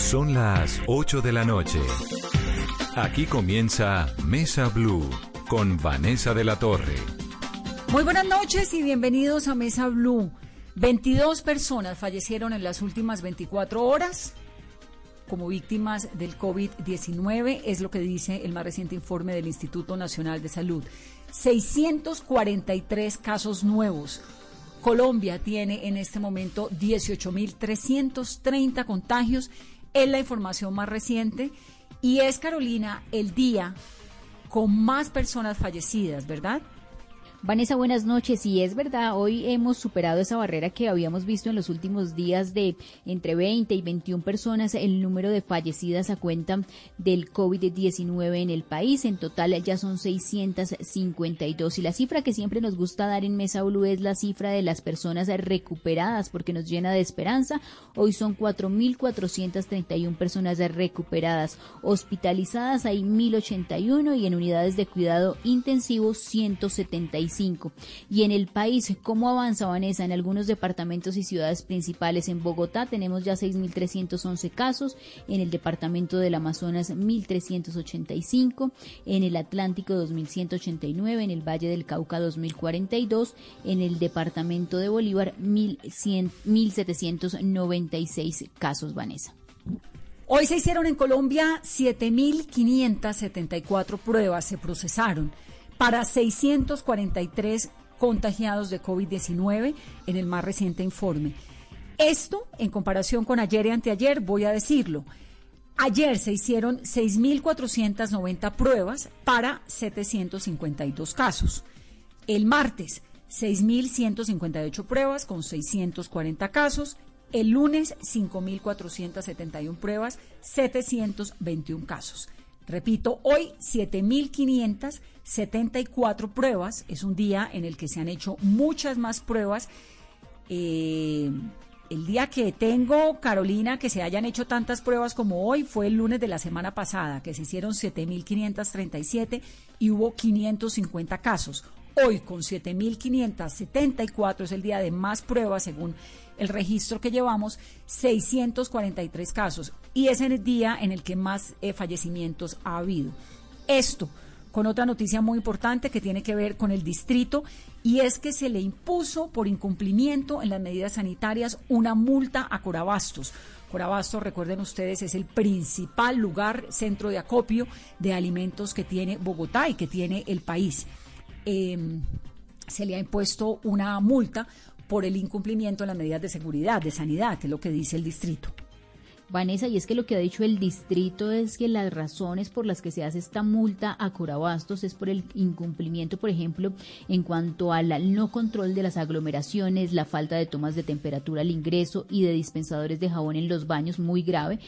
Son las 8 de la noche. Aquí comienza Mesa Blue con Vanessa de la Torre. Muy buenas noches y bienvenidos a Mesa Blue. 22 personas fallecieron en las últimas 24 horas como víctimas del COVID-19, es lo que dice el más reciente informe del Instituto Nacional de Salud. 643 casos nuevos. Colombia tiene en este momento 18.330 contagios. Es la información más reciente y es, Carolina, el día con más personas fallecidas, ¿verdad? Vanessa, buenas noches. Y es verdad, hoy hemos superado esa barrera que habíamos visto en los últimos días de entre 20 y 21 personas, el número de fallecidas a cuenta del COVID-19 en el país. En total ya son 652. Y la cifra que siempre nos gusta dar en Mesa Ulu es la cifra de las personas recuperadas, porque nos llena de esperanza. Hoy son 4.431 personas recuperadas. Hospitalizadas hay 1.081 y en unidades de cuidado intensivo 175. Y en el país, ¿cómo avanza Vanessa? En algunos departamentos y ciudades principales. En Bogotá tenemos ya 6.311 casos, en el departamento del Amazonas 1.385, en el Atlántico 2.189, en el Valle del Cauca 2.042, en el departamento de Bolívar 1.796 casos, Vanessa. Hoy se hicieron en Colombia 7.574 pruebas, se procesaron para 643 contagiados de COVID-19 en el más reciente informe. Esto, en comparación con ayer y anteayer, voy a decirlo. Ayer se hicieron 6.490 pruebas para 752 casos. El martes, 6.158 pruebas con 640 casos. El lunes, 5.471 pruebas, 721 casos. Repito, hoy 7.574 pruebas. Es un día en el que se han hecho muchas más pruebas. Eh, el día que tengo, Carolina, que se hayan hecho tantas pruebas como hoy fue el lunes de la semana pasada, que se hicieron 7.537 y hubo 550 casos. Hoy con 7.574 es el día de más pruebas según el registro que llevamos, 643 casos. Y es el día en el que más eh, fallecimientos ha habido. Esto con otra noticia muy importante que tiene que ver con el distrito y es que se le impuso por incumplimiento en las medidas sanitarias una multa a Corabastos. Corabastos, recuerden ustedes, es el principal lugar, centro de acopio de alimentos que tiene Bogotá y que tiene el país. Em, se le ha impuesto una multa por el incumplimiento de las medidas de seguridad, de sanidad, que es lo que dice el distrito. Vanessa, y es que lo que ha dicho el distrito es que las razones por las que se hace esta multa a Corabastos es por el incumplimiento, por ejemplo, en cuanto al no control de las aglomeraciones, la falta de tomas de temperatura al ingreso y de dispensadores de jabón en los baños, muy grave,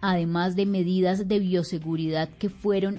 además de medidas de bioseguridad que fueron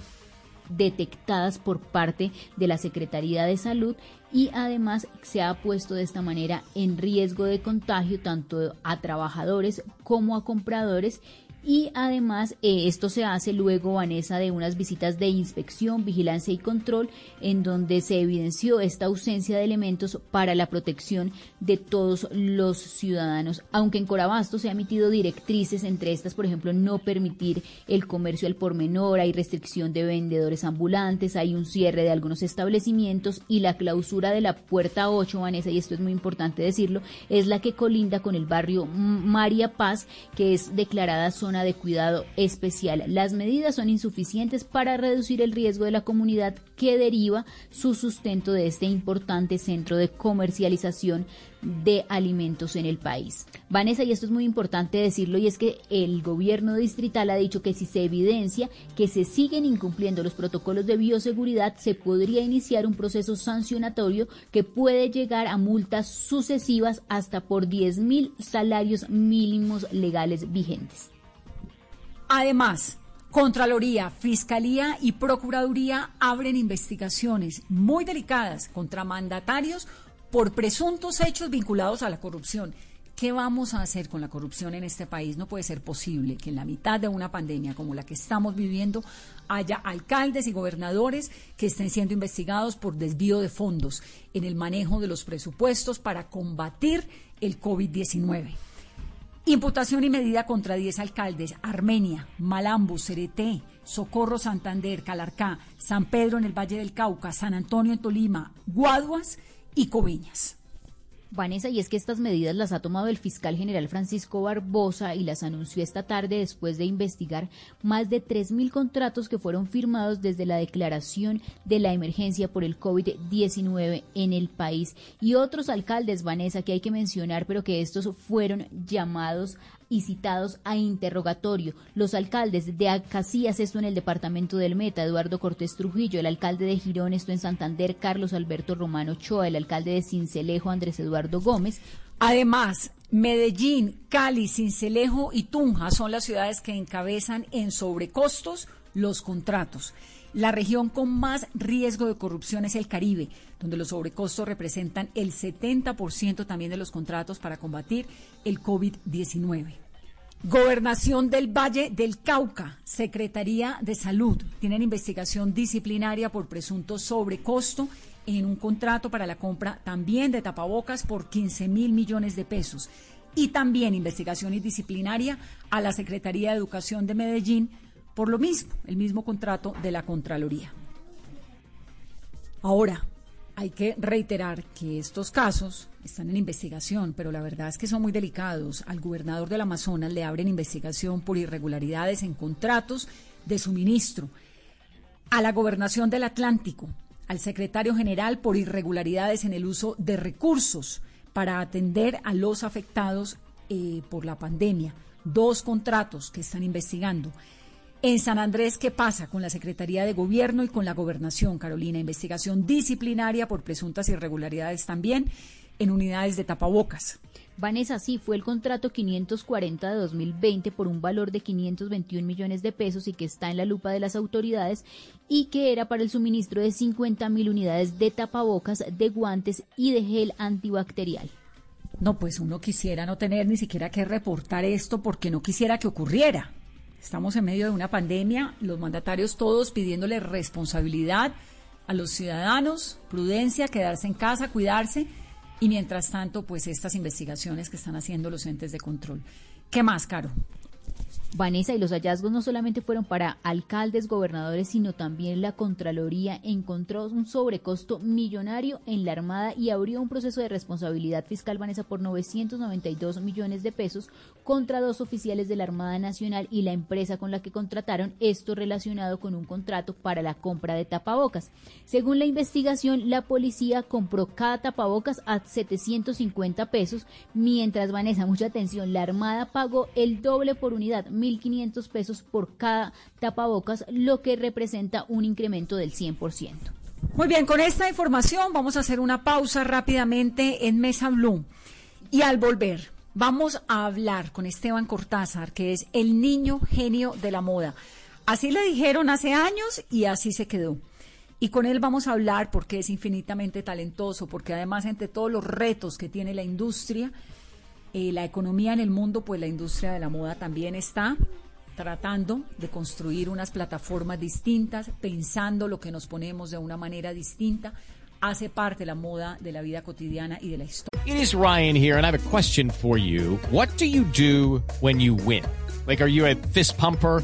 detectadas por parte de la Secretaría de Salud y además se ha puesto de esta manera en riesgo de contagio tanto a trabajadores como a compradores y además eh, esto se hace luego, Vanessa, de unas visitas de inspección, vigilancia y control en donde se evidenció esta ausencia de elementos para la protección de todos los ciudadanos. Aunque en Corabasto se han emitido directrices, entre estas, por ejemplo, no permitir el comercio al por menor, hay restricción de vendedores ambulantes, hay un cierre de algunos establecimientos y la clausura de la puerta 8, Vanessa, y esto es muy importante decirlo, es la que colinda con el barrio María Paz, que es declarada zona de cuidado especial. Las medidas son insuficientes para reducir el riesgo de la comunidad que deriva su sustento de este importante centro de comercialización de alimentos en el país. Vanessa, y esto es muy importante decirlo, y es que el gobierno distrital ha dicho que si se evidencia que se siguen incumpliendo los protocolos de bioseguridad, se podría iniciar un proceso sancionatorio que puede llegar a multas sucesivas hasta por 10 mil salarios mínimos legales vigentes. Además, Contraloría, Fiscalía y Procuraduría abren investigaciones muy delicadas contra mandatarios por presuntos hechos vinculados a la corrupción. ¿Qué vamos a hacer con la corrupción en este país? No puede ser posible que en la mitad de una pandemia como la que estamos viviendo haya alcaldes y gobernadores que estén siendo investigados por desvío de fondos en el manejo de los presupuestos para combatir el COVID-19. Imputación y medida contra 10 alcaldes, Armenia, Malambo, Cereté, Socorro, Santander, Calarcá, San Pedro en el Valle del Cauca, San Antonio en Tolima, Guaduas y Coveñas. Vanessa, y es que estas medidas las ha tomado el fiscal general Francisco Barbosa y las anunció esta tarde después de investigar más de 3.000 contratos que fueron firmados desde la declaración de la emergencia por el COVID-19 en el país. Y otros alcaldes, Vanessa, que hay que mencionar, pero que estos fueron llamados y citados a interrogatorio. Los alcaldes de Acacías, esto en el departamento del Meta, Eduardo Cortés Trujillo, el alcalde de Girón, esto en Santander, Carlos Alberto Romano Choa, el alcalde de Cincelejo, Andrés Eduardo Gómez. Además, Medellín, Cali, Cincelejo y Tunja son las ciudades que encabezan en sobrecostos los contratos. La región con más riesgo de corrupción es el Caribe, donde los sobrecostos representan el 70% también de los contratos para combatir el COVID-19. Gobernación del Valle del Cauca, Secretaría de Salud, tienen investigación disciplinaria por presunto sobrecosto en un contrato para la compra también de tapabocas por 15 mil millones de pesos. Y también investigación disciplinaria a la Secretaría de Educación de Medellín por lo mismo, el mismo contrato de la Contraloría. Ahora, hay que reiterar que estos casos están en investigación, pero la verdad es que son muy delicados. Al gobernador del Amazonas le abren investigación por irregularidades en contratos de suministro. A la gobernación del Atlántico, al secretario general por irregularidades en el uso de recursos para atender a los afectados eh, por la pandemia. Dos contratos que están investigando. En San Andrés, ¿qué pasa con la Secretaría de Gobierno y con la Gobernación, Carolina? Investigación disciplinaria por presuntas irregularidades también en unidades de tapabocas. Vanessa, sí, fue el contrato 540 de 2020 por un valor de 521 millones de pesos y que está en la lupa de las autoridades y que era para el suministro de 50 mil unidades de tapabocas, de guantes y de gel antibacterial. No, pues uno quisiera no tener ni siquiera que reportar esto porque no quisiera que ocurriera. Estamos en medio de una pandemia, los mandatarios todos pidiéndole responsabilidad a los ciudadanos, prudencia, quedarse en casa, cuidarse y mientras tanto, pues estas investigaciones que están haciendo los entes de control. ¿Qué más, Caro? Vanessa, y los hallazgos no solamente fueron para alcaldes, gobernadores, sino también la Contraloría encontró un sobrecosto millonario en la Armada y abrió un proceso de responsabilidad fiscal, Vanessa, por 992 millones de pesos contra dos oficiales de la Armada Nacional y la empresa con la que contrataron esto relacionado con un contrato para la compra de tapabocas. Según la investigación, la policía compró cada tapabocas a 750 pesos, mientras, Vanessa, mucha atención, la Armada pagó el doble por unidad 1.500 pesos por cada tapabocas, lo que representa un incremento del 100%. Muy bien, con esta información vamos a hacer una pausa rápidamente en Mesa Blue. Y al volver, vamos a hablar con Esteban Cortázar, que es el niño genio de la moda. Así le dijeron hace años y así se quedó. Y con él vamos a hablar porque es infinitamente talentoso, porque además entre todos los retos que tiene la industria, eh, la economía en el mundo, pues la industria de la moda también está tratando de construir unas plataformas distintas, pensando lo que nos ponemos de una manera distinta, hace parte la moda de la vida cotidiana y de la historia. It is Ryan here and I have a question for you. What do you do when you win? Like are you a fist pumper?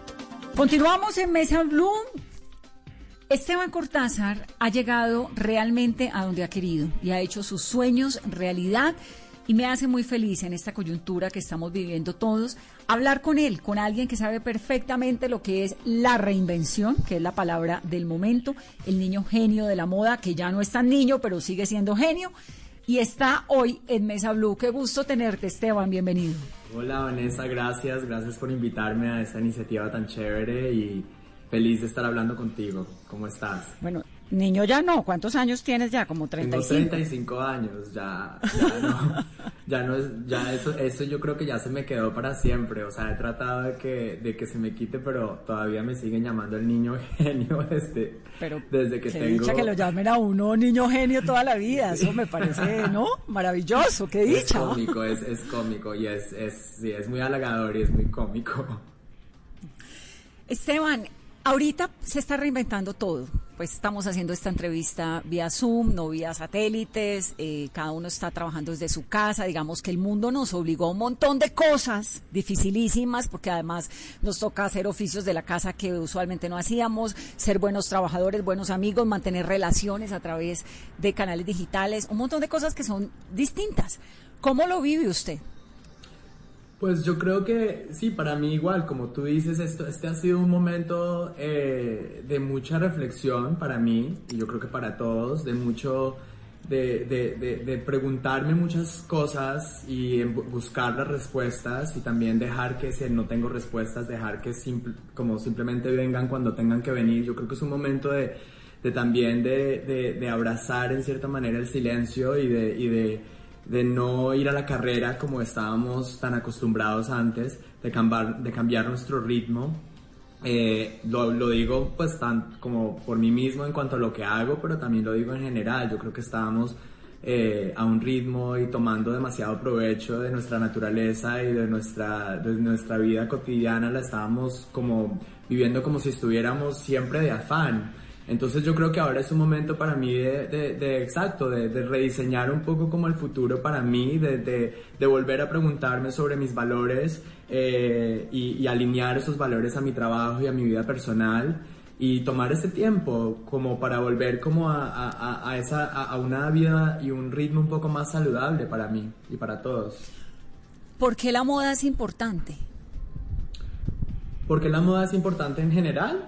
Continuamos en Mesa Blue. Esteban Cortázar ha llegado realmente a donde ha querido y ha hecho sus sueños realidad y me hace muy feliz en esta coyuntura que estamos viviendo todos hablar con él, con alguien que sabe perfectamente lo que es la reinvención, que es la palabra del momento, el niño genio de la moda, que ya no es tan niño, pero sigue siendo genio y está hoy en Mesa Blue. Qué gusto tenerte, Esteban, bienvenido. Hola Vanessa, gracias, gracias por invitarme a esta iniciativa tan chévere y feliz de estar hablando contigo. ¿Cómo estás? Bueno, niño ya no, ¿cuántos años tienes ya? Como 35. Tengo 35 años, ya, ya no. ya no es, ya eso, eso yo creo que ya se me quedó para siempre. O sea, he tratado de que, de que se me quite, pero todavía me siguen llamando el niño genio desde, Pero desde que qué tengo. dicha que lo llamen a uno niño genio toda la vida. Eso me parece, ¿no? Maravilloso, qué Es dicha. cómico, es, es cómico y es, es, sí, es muy halagador y es muy cómico. Esteban, ahorita se está reinventando todo. Pues estamos haciendo esta entrevista vía Zoom, no vía satélites, eh, cada uno está trabajando desde su casa, digamos que el mundo nos obligó a un montón de cosas dificilísimas, porque además nos toca hacer oficios de la casa que usualmente no hacíamos, ser buenos trabajadores, buenos amigos, mantener relaciones a través de canales digitales, un montón de cosas que son distintas. ¿Cómo lo vive usted? Pues yo creo que sí, para mí igual, como tú dices, esto, este ha sido un momento eh, de mucha reflexión para mí, y yo creo que para todos, de mucho, de, de, de, de preguntarme muchas cosas y buscar las respuestas y también dejar que si no tengo respuestas, dejar que simple- como simplemente vengan cuando tengan que venir. Yo creo que es un momento de, de también de, de, de abrazar en cierta manera el silencio y de, y de no ir a la carrera como estábamos tan acostumbrados antes, de cambiar, de cambiar nuestro ritmo. Eh, lo, lo digo pues tan como por mí mismo en cuanto a lo que hago, pero también lo digo en general. Yo creo que estábamos eh, a un ritmo y tomando demasiado provecho de nuestra naturaleza y de nuestra, de nuestra vida cotidiana, la estábamos como viviendo como si estuviéramos siempre de afán. Entonces yo creo que ahora es un momento para mí de, de- de- exacto, de, de rediseñar un poco como el futuro para mí, de, volver a preguntarme sobre mis valores eh, y, y alinear esos valores a mi trabajo y a mi vida personal y tomar este tiempo como para volver como a, a- a- esa, a, una vida y un ritmo un poco más saludable para mí y para todos. ¿Por qué la moda es importante? Porque la moda es importante en general.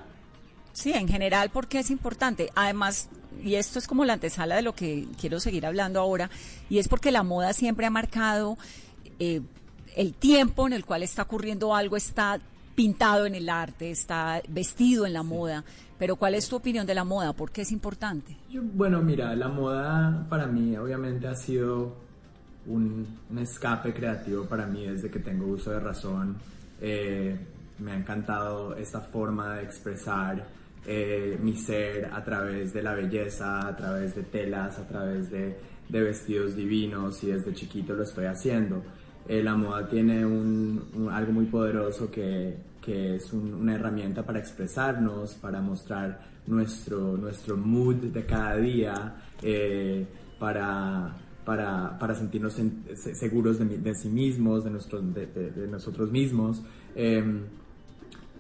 Sí, en general, porque es importante. Además, y esto es como la antesala de lo que quiero seguir hablando ahora, y es porque la moda siempre ha marcado eh, el tiempo en el cual está ocurriendo algo, está pintado en el arte, está vestido en la moda. Pero ¿cuál es tu opinión de la moda? ¿Por qué es importante? Yo- bueno, mira, la moda para mí obviamente ha sido un, un escape creativo para mí desde que tengo uso de razón. Eh, me ha encantado esta forma de expresar eh, mi ser a través de la belleza, a través de telas, a través de, de vestidos divinos y desde chiquito lo estoy haciendo. Eh, la moda tiene un, un- algo muy poderoso que, que es un- una herramienta para expresarnos, para mostrar nuestro, nuestro mood de cada día, eh, para, para, para sentirnos en- se- seguros de, de sí mismos, de, nuestro, de, de- nosotros mismos. Em,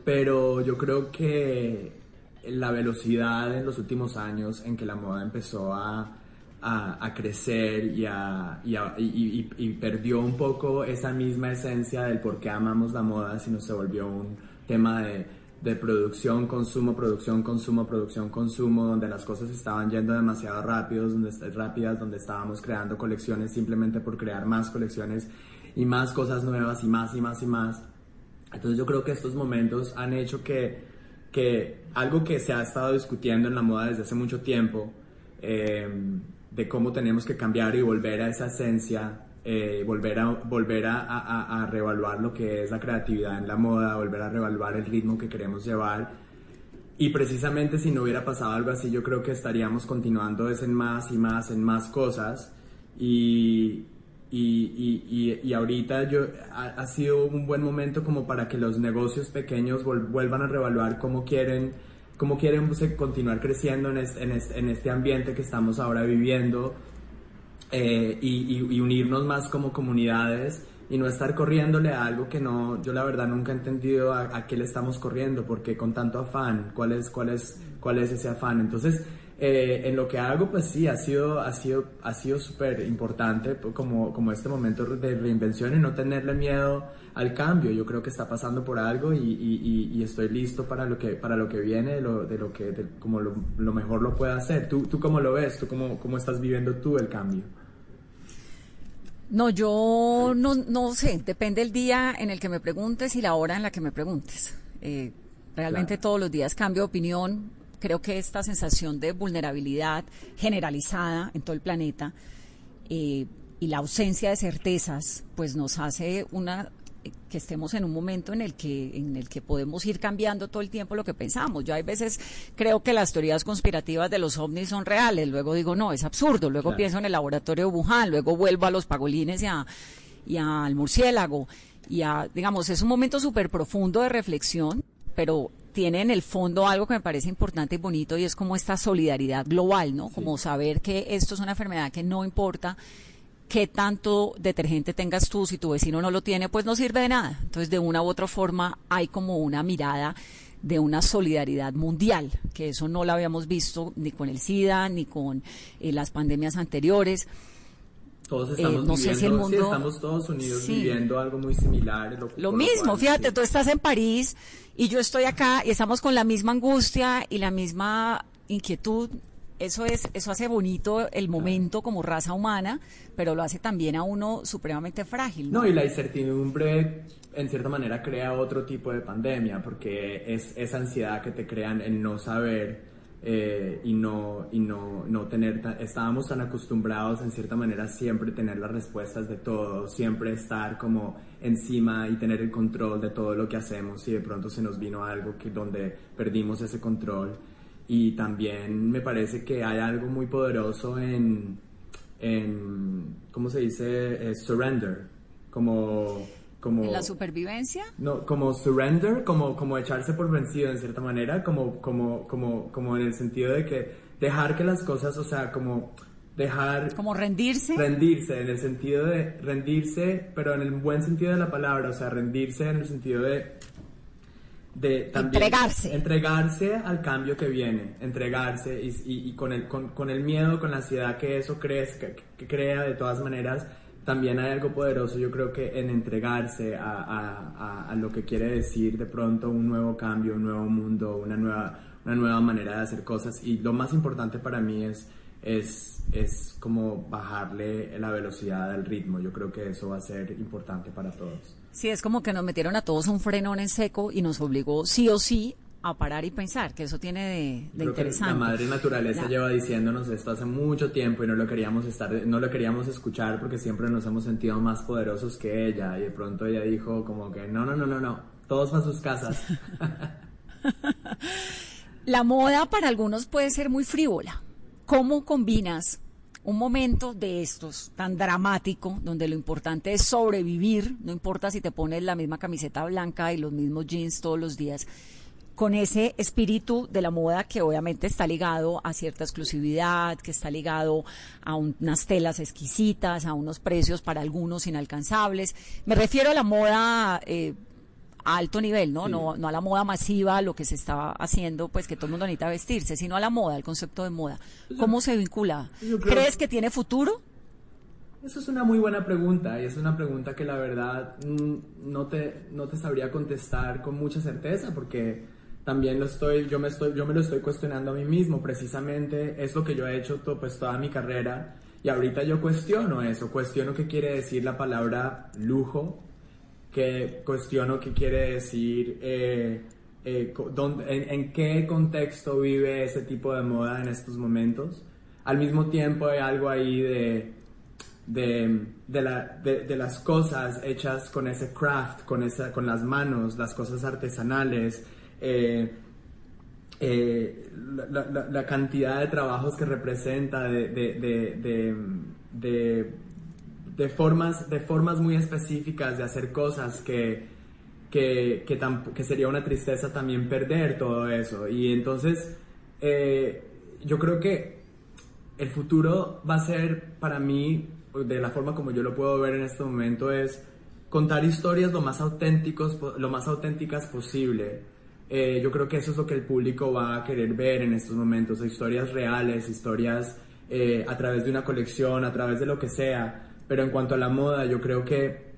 pero yo creo que la velocidad en los últimos años en que la moda empezó a, a, crecer y, a, y, perdió un poco esa misma esencia del por qué amamos la moda, sino se volvió un tema de, de producción, consumo, producción, consumo, producción, consumo, donde las cosas estaban yendo demasiado rápidos, donde, rápidas, donde estábamos creando colecciones simplemente por crear más colecciones y más cosas nuevas y más y más y más. Entonces yo creo que estos momentos han hecho que, que algo que se ha estado discutiendo en la moda desde hace mucho tiempo, eh, de cómo tenemos que cambiar y volver a esa esencia, eh, volver, a, volver a, a- a- reevaluar lo que es la creatividad en la moda, volver a reevaluar el ritmo que queremos llevar. Y precisamente si no hubiera pasado algo así, yo creo que estaríamos continuando es en más y más, en más cosas. Y, y, y, y, ahorita yo, ha, sido un buen momento como para que los negocios pequeños vuelvan a reevaluar cómo quieren, cómo quieren pues, continuar creciendo en este, en, este, en este ambiente que estamos ahora viviendo eh, y, unirnos más como comunidades y no estar corriéndole a algo que no, yo la verdad nunca he entendido a, a qué le estamos corriendo, porque con tanto afán, cuál es, cuál es, cuál es ese afán. Entonces, eh, en lo que hago, pues sí, ha sido, ha sido, ha sido súper importante pues, como, como este momento de reinvención y no tenerle miedo al cambio. Yo creo que está pasando por algo y, y- y- y estoy listo para lo que, para lo que viene, de lo, de lo que, de como lo, lo mejor lo pueda hacer. ¿Tú, tú cómo lo ves? ¿Tú cómo, cómo estás viviendo tú el cambio? No, yo no, no sé, depende el día en el que me preguntes y la hora en la que me preguntes. Eh, realmente Claro. todos los días cambio de opinión. Creo que esta sensación de vulnerabilidad generalizada en todo el planeta eh, y la ausencia de certezas, pues nos hace una que estemos en un momento en el que en el que podemos ir cambiando todo el tiempo lo que pensamos. Yo hay veces creo que las teorías conspirativas de los ovnis son reales, luego digo no, es absurdo, luego pienso en el laboratorio de Wuhan, luego vuelvo a los pagolines y, a, y al murciélago y a, digamos, es un momento súper profundo de reflexión, pero tiene en el fondo algo que me parece importante y bonito y es como esta solidaridad global, ¿no? Como saber que esto es una enfermedad que no importa qué tanto detergente tengas tú, si tu vecino no lo tiene, pues no sirve de nada. Entonces, de una u otra forma, hay como una mirada de una solidaridad mundial, que eso no lo habíamos visto ni con el SIDA, ni con eh, las pandemias anteriores. Todos Eh, estamos sé viviendo, si el mundo- sí, estamos todos unidos Sí. viviendo algo muy similar. Lo, mismo, cual, fíjate, sí. tú estás en París y yo estoy acá y estamos con la misma angustia y la misma inquietud. Eso es, eso hace bonito el momento como raza humana, pero lo hace también a uno supremamente frágil. ¿no? No, y la incertidumbre en cierta manera crea otro tipo de pandemia, porque es esa ansiedad que te crean el no saber eh, y no, y no, no tener, ta- estábamos tan acostumbrados en cierta manera siempre tener las respuestas de todo, siempre estar como encima y tener el control de todo lo que hacemos y de pronto se nos vino algo que donde perdimos ese control. Y también me parece que hay algo muy poderoso en, en ¿cómo se dice? Eh, surrender, como, como, En la supervivencia, no, como surrender, como, como echarse por vencido en cierta manera, como, como, como, como en el sentido de que dejar que las cosas, o sea, como dejar como rendirse. rendirse, en el sentido de rendirse, pero en el buen sentido de la palabra, o sea, rendirse en el sentido de de también Entregarse. entregarse al cambio que viene, entregarse y, y- y con, el, con, con el miedo, con la ansiedad que eso crezca, que, que crea de todas maneras, también hay algo poderoso, yo creo que en entregarse a, a- a- lo que quiere decir de pronto un nuevo cambio, un nuevo mundo, una nueva, una nueva manera de hacer cosas y lo más importante para mí es, es, es como bajarle la velocidad al ritmo, yo creo que eso va a ser importante para todos. Sí, es como que nos metieron a todos un frenón en seco y nos obligó sí o sí a parar y pensar, que eso tiene de, interesante. la madre naturaleza La- lleva diciéndonos esto hace mucho tiempo y no lo queríamos estar, no lo queríamos escuchar porque siempre nos hemos sentido más poderosos que ella y de pronto ella dijo como que no, no, no, no, no, todos a sus casas. La moda para algunos puede ser muy frívola. ¿Cómo combinas un momento de estos tan dramático, donde lo importante es sobrevivir, no importa si te pones la misma camiseta blanca y los mismos jeans todos los días, con ese espíritu de la moda que obviamente está ligado a cierta exclusividad, que está ligado a un- unas telas exquisitas, a unos precios para algunos inalcanzables. Me refiero a la moda eh, a alto nivel, ¿no? Sí. ¿no? No a la moda masiva, lo que se está haciendo, pues que todo el mundo necesita vestirse, sino a la moda, al concepto de moda. ¿Cómo se vincula? ¿Crees que tiene futuro? Eso es una muy buena pregunta y es una pregunta que la verdad mm, no te, no te sabría contestar con mucha certeza porque también lo estoy, yo me estoy, yo me lo estoy cuestionando a mí mismo precisamente, es lo que yo he hecho to- pues toda mi carrera y ahorita yo cuestiono eso, cuestiono qué quiere decir la palabra lujo, que cuestiono qué quiere decir, eh, eh, dónde- en, en qué contexto vive ese tipo de moda en estos momentos. Al mismo tiempo hay algo ahí de, de, de, la- de las cosas hechas con ese craft, con, esa, con las manos, las cosas artesanales, eh, eh, la, cantidad de trabajos que representa, de, formas, de formas muy específicas de hacer cosas que, que, que, sería una tristeza también perder todo eso. Y entonces, eh, yo creo que el futuro va a ser para mí, de la forma como yo lo puedo ver en este momento, es contar historias lo más, auténticos, lo más auténticas posible. Eh, yo creo que eso es lo que el público va a querer ver en estos momentos, historias reales, historias eh, a través de una colección, a través de lo que sea. Pero en cuanto a la moda, yo creo que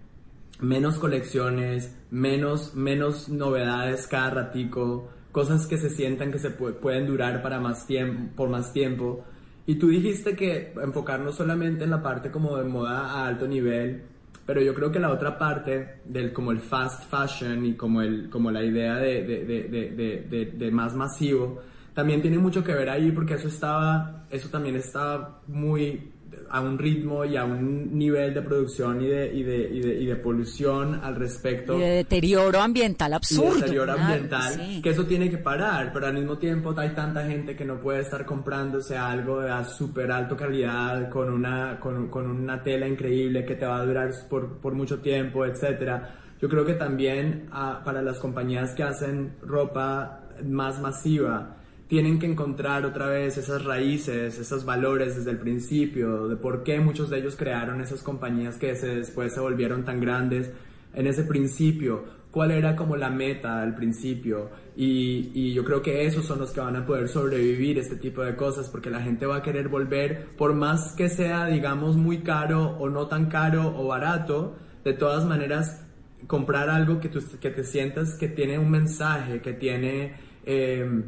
menos colecciones, menos, menos novedades cada ratico, cosas que se sientan que se pu- pueden durar para más tiempo, por más tiempo. Y tú dijiste que enfocarnos solamente en la parte como de moda a alto nivel, pero yo creo que la otra parte del como el fast fashion y como el como la idea de, de, de, de, más masivo también tiene mucho que ver ahí porque eso estaba eso también estaba muy a un ritmo y a un nivel de producción y de, y de, y de, y de polución al respecto. Y de deterioro ambiental absurdo. Y de deterioro claro, ambiental, sí. que eso tiene que parar, pero al mismo tiempo hay tanta gente que no puede estar comprándose algo de súper alta calidad, con una, con, con una tela increíble que te va a durar por, por mucho tiempo, etcétera. Yo creo que también ah, para las compañías que hacen ropa más masiva, tienen que encontrar otra vez esas raíces, esos valores desde el principio, de por qué muchos de ellos crearon esas compañías que se, después se volvieron tan grandes en ese principio, cuál era como la meta al principio y, y yo creo que esos son los que van a poder sobrevivir este tipo de cosas porque la gente va a querer volver por más que sea digamos muy caro o no tan caro o barato, de todas maneras comprar algo que, tú, que te sientas que tiene un mensaje, que tiene... Eh,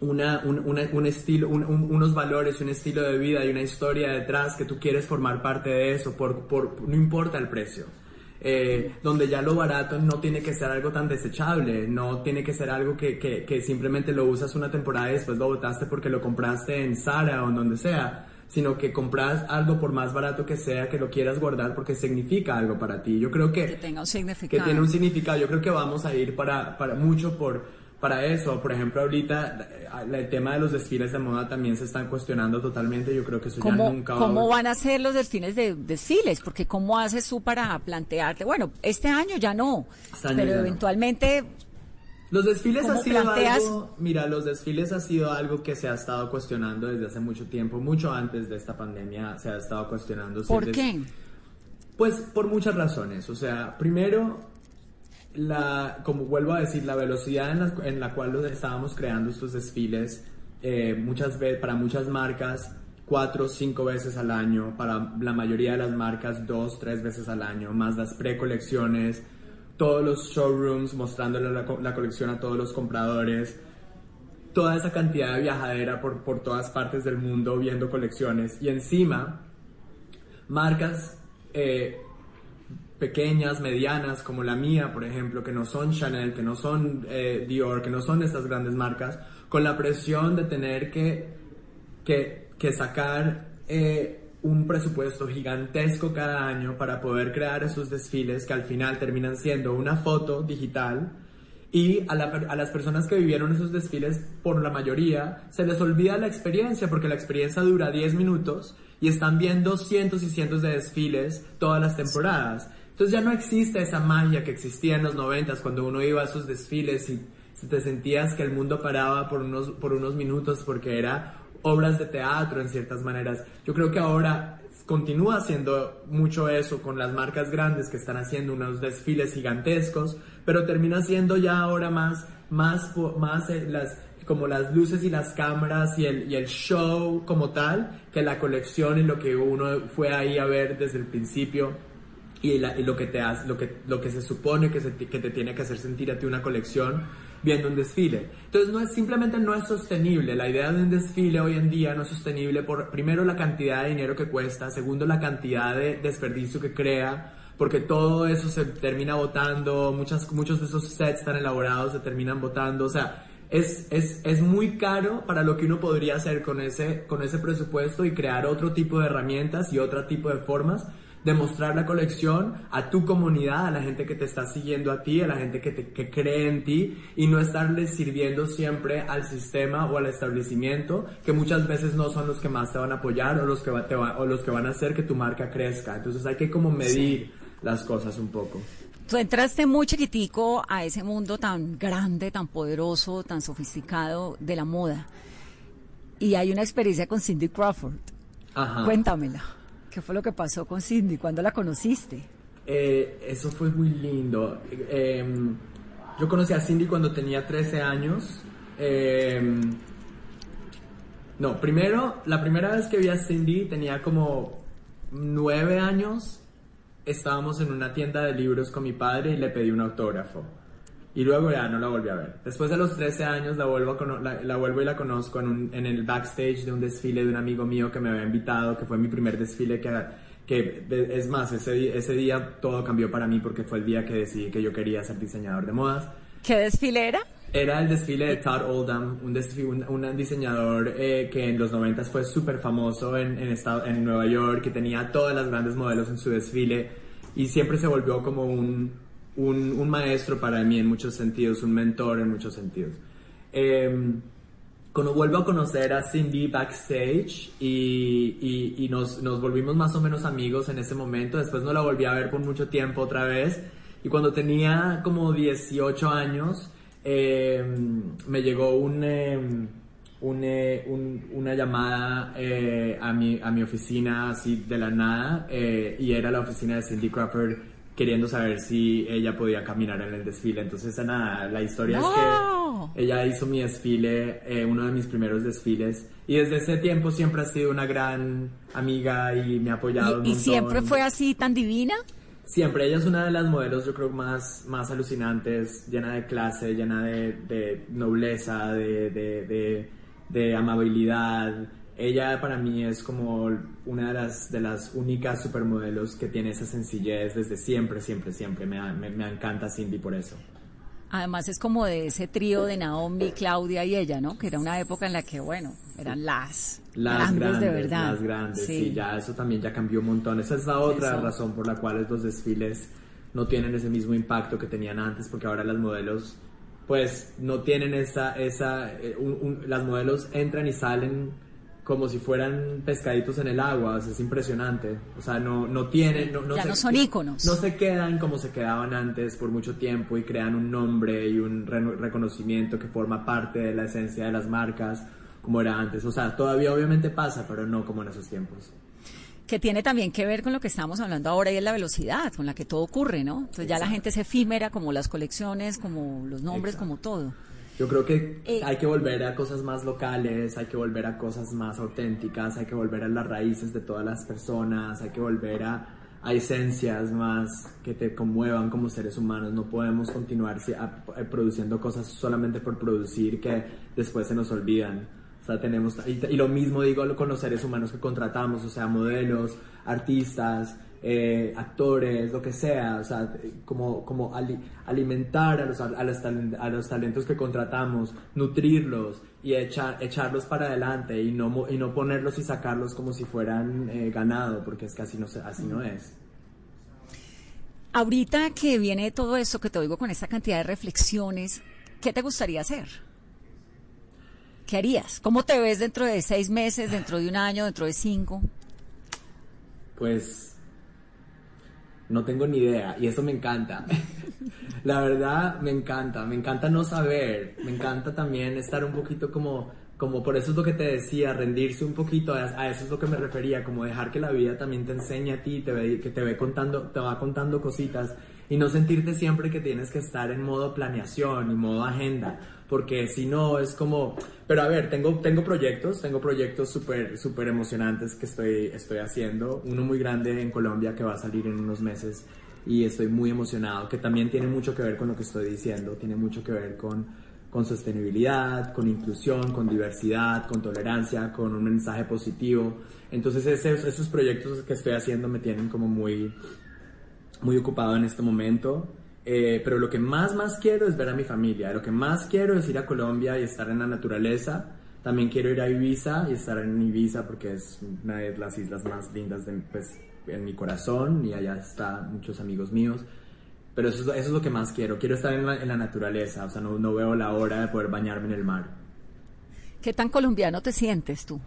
una, un, una, un estilo, un, unos valores, un estilo de vida y una historia detrás que tú quieres formar parte de eso, por, por, no importa el precio. Eh, donde ya lo barato no tiene que ser algo tan desechable, no tiene que ser algo que, que, que simplemente lo usas una temporada y después lo botaste porque lo compraste en Zara o en donde sea, sino que compras algo por más barato que sea, que lo quieras guardar porque significa algo para ti. Yo creo que... Que tenga un significado. Que tiene un significado. Yo creo que vamos a ir para, para mucho por para eso. Por ejemplo, ahorita el tema de los desfiles de moda también se están cuestionando totalmente. Yo creo que eso ya nunca va ¿Cómo van a ser los desfiles de desfiles? Porque ¿cómo haces tú para plantearte? Bueno, este año ya no, Este año pero ya no. eventualmente Los desfiles ¿Cómo ha sido planteas? algo, mira, los desfiles ha sido algo que se ha estado cuestionando desde hace mucho tiempo, mucho antes de esta pandemia se ha estado cuestionando. si ¿por des- qué? Pues por muchas razones. O sea, primero, la, como vuelvo a decir, la velocidad en la, en la cual estábamos creando estos desfiles, eh, muchas veces, para muchas marcas, cuatro cinco veces al año, para la mayoría de las marcas, dos, tres veces al año, más las precolecciones, todos los showrooms mostrándole la, la colección a todos los compradores, toda esa cantidad de viajadera por, por todas partes del mundo viendo colecciones. Y encima marcas eh, pequeñas, medianas, como la mía, por ejemplo, que no son Chanel, que no son eh, Dior, que no son estas grandes marcas, con la presión de tener que, que, que sacar eh, un presupuesto gigantesco cada año para poder crear esos desfiles que al final terminan siendo una foto digital y a, la a las personas que vivieron esos desfiles, por la mayoría, se les olvida la experiencia porque la experiencia dura 10 minutos y están viendo cientos y cientos de desfiles todas las temporadas. Entonces ya no existe esa magia que existía en los 90 cuando uno iba a esos desfiles y te sentías que el mundo paraba por unos, por unos minutos porque era obras de teatro en ciertas maneras. Yo creo que ahora continúa haciendo mucho eso con las marcas grandes que están haciendo unos desfiles gigantescos, pero termina siendo ya ahora más, más, más eh, las, como las luces y las cámaras y el, y el show como tal, que la colección y lo que uno fue ahí a ver desde el principio y, la- y lo que te hace, lo que, lo que se supone que, se que te tiene que hacer sentir a ti una colección viendo un desfile. Entonces no es simplemente no es sostenible. La idea de un desfile hoy en día no es sostenible por primero la cantidad de dinero que cuesta, segundo la cantidad de desperdicio que crea, porque todo eso se termina botando, muchas, muchos de esos sets tan elaborados se terminan botando, o sea, es, es, es muy caro para lo que uno podría hacer con ese, con ese presupuesto y crear otro tipo de herramientas y otro tipo de formas de mostrar la colección a tu comunidad, a la gente que te está siguiendo a ti, a la gente que, te, que cree en ti y no estarles sirviendo siempre al sistema o al establecimiento que muchas veces no son los que más te van a apoyar o los que, va- te va- o los que van a hacer que tu marca crezca. Entonces hay que como medir las cosas un poco. Tú entraste muy chiquitico a ese mundo tan grande, tan poderoso, tan sofisticado de la moda. Y hay una experiencia con Cindy Crawford. Ajá. Cuéntamela. ¿Qué fue lo que pasó con Cindy? ¿Cuándo la conociste? Eh, eso fue muy lindo. Eh, yo conocí a Cindy cuando tenía 13 años. Eh, no, primero, la primera vez que vi a Cindy tenía como 9 años. Estábamos en una tienda de libros con mi padre y le pedí un autógrafo. Y luego ya no la volví a ver. Después de los 13 años la vuelvo, a la, la vuelvo y la conozco en, un- en el backstage de un desfile de un amigo mío que me había invitado, que fue mi primer desfile, que, que es más, ese, ese día todo cambió para mí porque fue el día que decidí que yo quería ser diseñador de modas. ¿Qué desfile era? Era el desfile de Todd Oldham, un, un, un diseñador eh, que en los 90 fue súper famoso en, en, estado, en Nueva York, que tenía todas las grandes modelos en su desfile y siempre se volvió como un, un, un maestro para mí en muchos sentidos, un mentor en muchos sentidos. Eh, cuando vuelvo a conocer a Cindy backstage y, y, y nos, nos, volvimos más o menos amigos en ese momento, después no la volví a ver por mucho tiempo otra vez y cuando tenía como 18 años eh, me llegó un, eh, un, eh, un, una llamada eh, a, mi, a mi oficina así de la nada eh, y era la oficina de Cindy Crawford queriendo saber si ella podía caminar en el desfile. Entonces, nada, la historia ¡No! es que ella hizo mi desfile, eh, uno de mis primeros desfiles, y desde ese tiempo siempre ha sido una gran amiga y me ha apoyado. un ¿Y, y montón. siempre fue así tan divina? Siempre, ella es una de las modelos, yo creo, más, más alucinantes, llena de clase, llena de, de nobleza, de, de, de amabilidad. Ella para mí es como una de las, de las únicas supermodelos que tiene esa sencillez desde siempre, siempre, siempre. Me, me, me encanta Cindy por eso. Además es como de ese trío de Naomi, Claudia y ella, ¿no? Que era una época en la que, bueno, eran las, Las grandes, grandes, de verdad. Las grandes, sí. ya eso también ya cambió un montón. Esa es la otra Eso. razón por la cual los desfiles no tienen ese mismo impacto que tenían antes, porque ahora las modelos, pues, no tienen esa, esa, eh, un- un- las modelos entran y salen como si fueran pescaditos en el agua, o sea, es impresionante. O sea, no, no tienen, no, no Ya se- no son íconos. No se quedan como se quedaban antes por mucho tiempo y crean un nombre y un re- reconocimiento que forma parte de la esencia de las marcas como era antes. O sea, todavía obviamente pasa, pero no como en esos tiempos. Que tiene también que ver con lo que estamos hablando ahora y es la velocidad con la que todo ocurre, ¿no? Entonces ya la gente es efímera, como las colecciones, como los nombres, Exacto. como todo. Yo creo que Eh. hay que volver a cosas más locales, hay que volver a cosas más auténticas, hay que volver a las raíces de todas las personas, hay que volver a, a esencias más que te conmuevan como seres humanos. No podemos continuar si- a- a- produciendo cosas solamente por producir que después se nos olvidan. Tenemos, y, lo mismo digo con los seres humanos que contratamos, o sea, modelos, artistas, eh, actores, lo que sea, o sea, como, como ali- alimentar a los, a, los, talentos que contratamos, nutrirlos y echar, echarlos para adelante y no, y no ponerlos y sacarlos como si fueran eh, ganado, porque es que así no, así no es. Ahorita que viene todo esto que te oigo con esta cantidad de reflexiones, ¿qué te gustaría hacer? ¿Qué harías? ¿Cómo te ves dentro de seis meses, dentro de un año, dentro de cinco? Pues no tengo ni idea y eso me encanta. La verdad me encanta, me encanta no saber, me encanta también estar un poquito como, como por eso es lo que te decía, rendirse un poquito, a, a eso es lo que me refería, como dejar que la vida también te enseñe a ti, te ve, que te ve contando, te va contando cositas y no sentirte siempre que tienes que estar en modo planeación y modo agenda, porque si no es como, pero a ver, tengo, tengo proyectos, tengo proyectos súper, súper emocionantes que estoy, estoy haciendo, uno muy grande en Colombia que va a salir en unos meses y estoy muy emocionado, que también tiene mucho que ver con lo que estoy diciendo, tiene mucho que ver con, con sostenibilidad, con inclusión, con diversidad, con tolerancia, con un mensaje positivo. Entonces esos, esos proyectos que estoy haciendo me tienen como muy, muy ocupado en este momento. Eh, pero lo que más, más quiero es ver a mi familia. Lo que más quiero es ir a Colombia y estar en la naturaleza. También quiero ir a Ibiza y estar en Ibiza porque es una de las islas más lindas de, pues, en mi corazón y allá están muchos amigos míos. Pero eso, es- eso es lo que más quiero. Quiero estar en la, en la naturaleza. O sea, no, no veo la hora de poder bañarme en el mar. ¿Qué tan colombiano te sientes tú?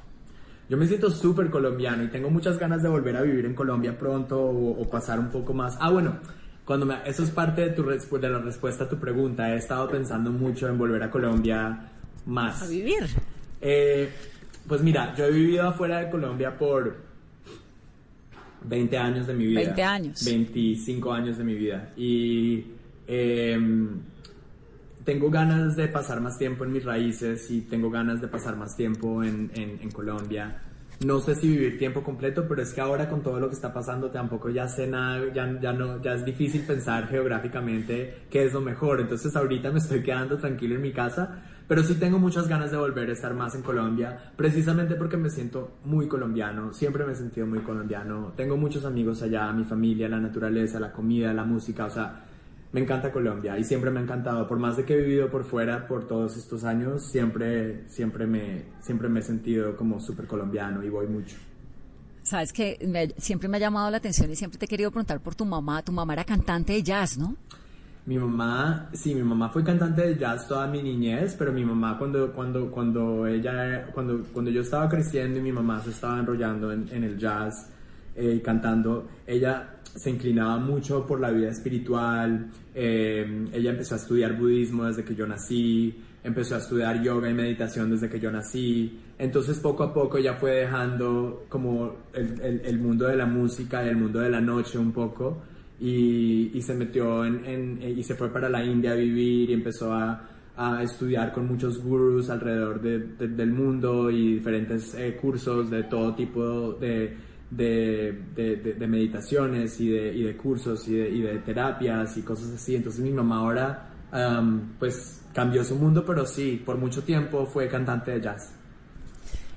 Yo me siento súper colombiano y tengo muchas ganas de volver a vivir en Colombia pronto o, o pasar un poco más. Ah, bueno, cuando me- eso es parte de, tu de la respuesta a tu pregunta. He estado pensando mucho en volver a Colombia más. A vivir. Eh, pues mira, yo he vivido afuera de Colombia por 20 años de mi vida. 20 años. 25 años de mi vida. Y em, tengo ganas de pasar más tiempo en mis raíces y tengo ganas de pasar más tiempo en, en- en Colombia. No sé si vivir tiempo completo, pero es que ahora con todo lo que está pasando tampoco ya sé nada, ya, ya, no, ya es difícil pensar geográficamente qué es lo mejor. Entonces ahorita me estoy quedando tranquilo en mi casa, pero sí tengo muchas ganas de volver a estar más en Colombia, precisamente porque me siento muy colombiano, siempre me he sentido muy colombiano. Tengo muchos amigos allá, mi familia, la naturaleza, la comida, la música, o sea, me encanta Colombia y siempre me ha encantado. Por más de que he vivido por fuera por todos estos años, siempre, siempre, me, siempre me he sentido como súper colombiano y voy mucho. Sabes que me- siempre me ha llamado la atención y siempre te he querido preguntar por tu mamá. Tu mamá era cantante de jazz, ¿no? Mi mamá, sí, mi mamá fue cantante de jazz toda mi niñez, pero mi mamá cuando, cuando, cuando ella, cuando, cuando yo estaba creciendo y mi mamá se estaba enrollando en, en el jazz eh, y cantando, ella se inclinaba mucho por la vida espiritual, eh, ella empezó a estudiar budismo desde que yo nací, empezó a estudiar yoga y meditación desde que yo nací, entonces poco a poco ella fue dejando como el, el- mundo de la música y el mundo de la noche un poco y, y se metió en, en- y se fue para la India a vivir y empezó a, a estudiar con muchos gurús alrededor de- de- del mundo y diferentes eh, cursos de todo tipo de, de, de- de- de meditaciones y de, y de cursos y de, y de terapias y cosas así. Entonces mi mamá ahora am, pues cambió su mundo, pero sí, por mucho tiempo fue cantante de jazz.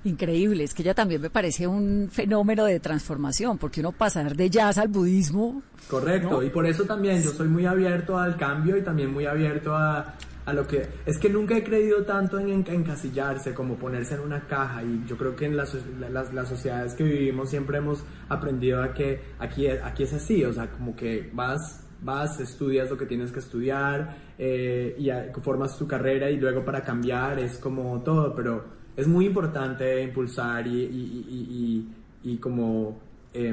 Increíble, es que ella también me parece un fenómeno de transformación, porque uno pasar de jazz al budismo, Correcto, ¿No? y por eso también yo soy muy abierto al cambio y también muy abierto a, a lo que... Es que nunca he creído tanto en, en- encasillarse como ponerse en una caja y yo creo que en las, las, las sociedades que vivimos siempre hemos aprendido a que aquí, aquí es así, o sea, como que vas, vas, estudias lo que tienes que estudiar eh, y formas tu carrera y luego para cambiar es como todo, pero es muy importante impulsar y, y, y- y- como... eh,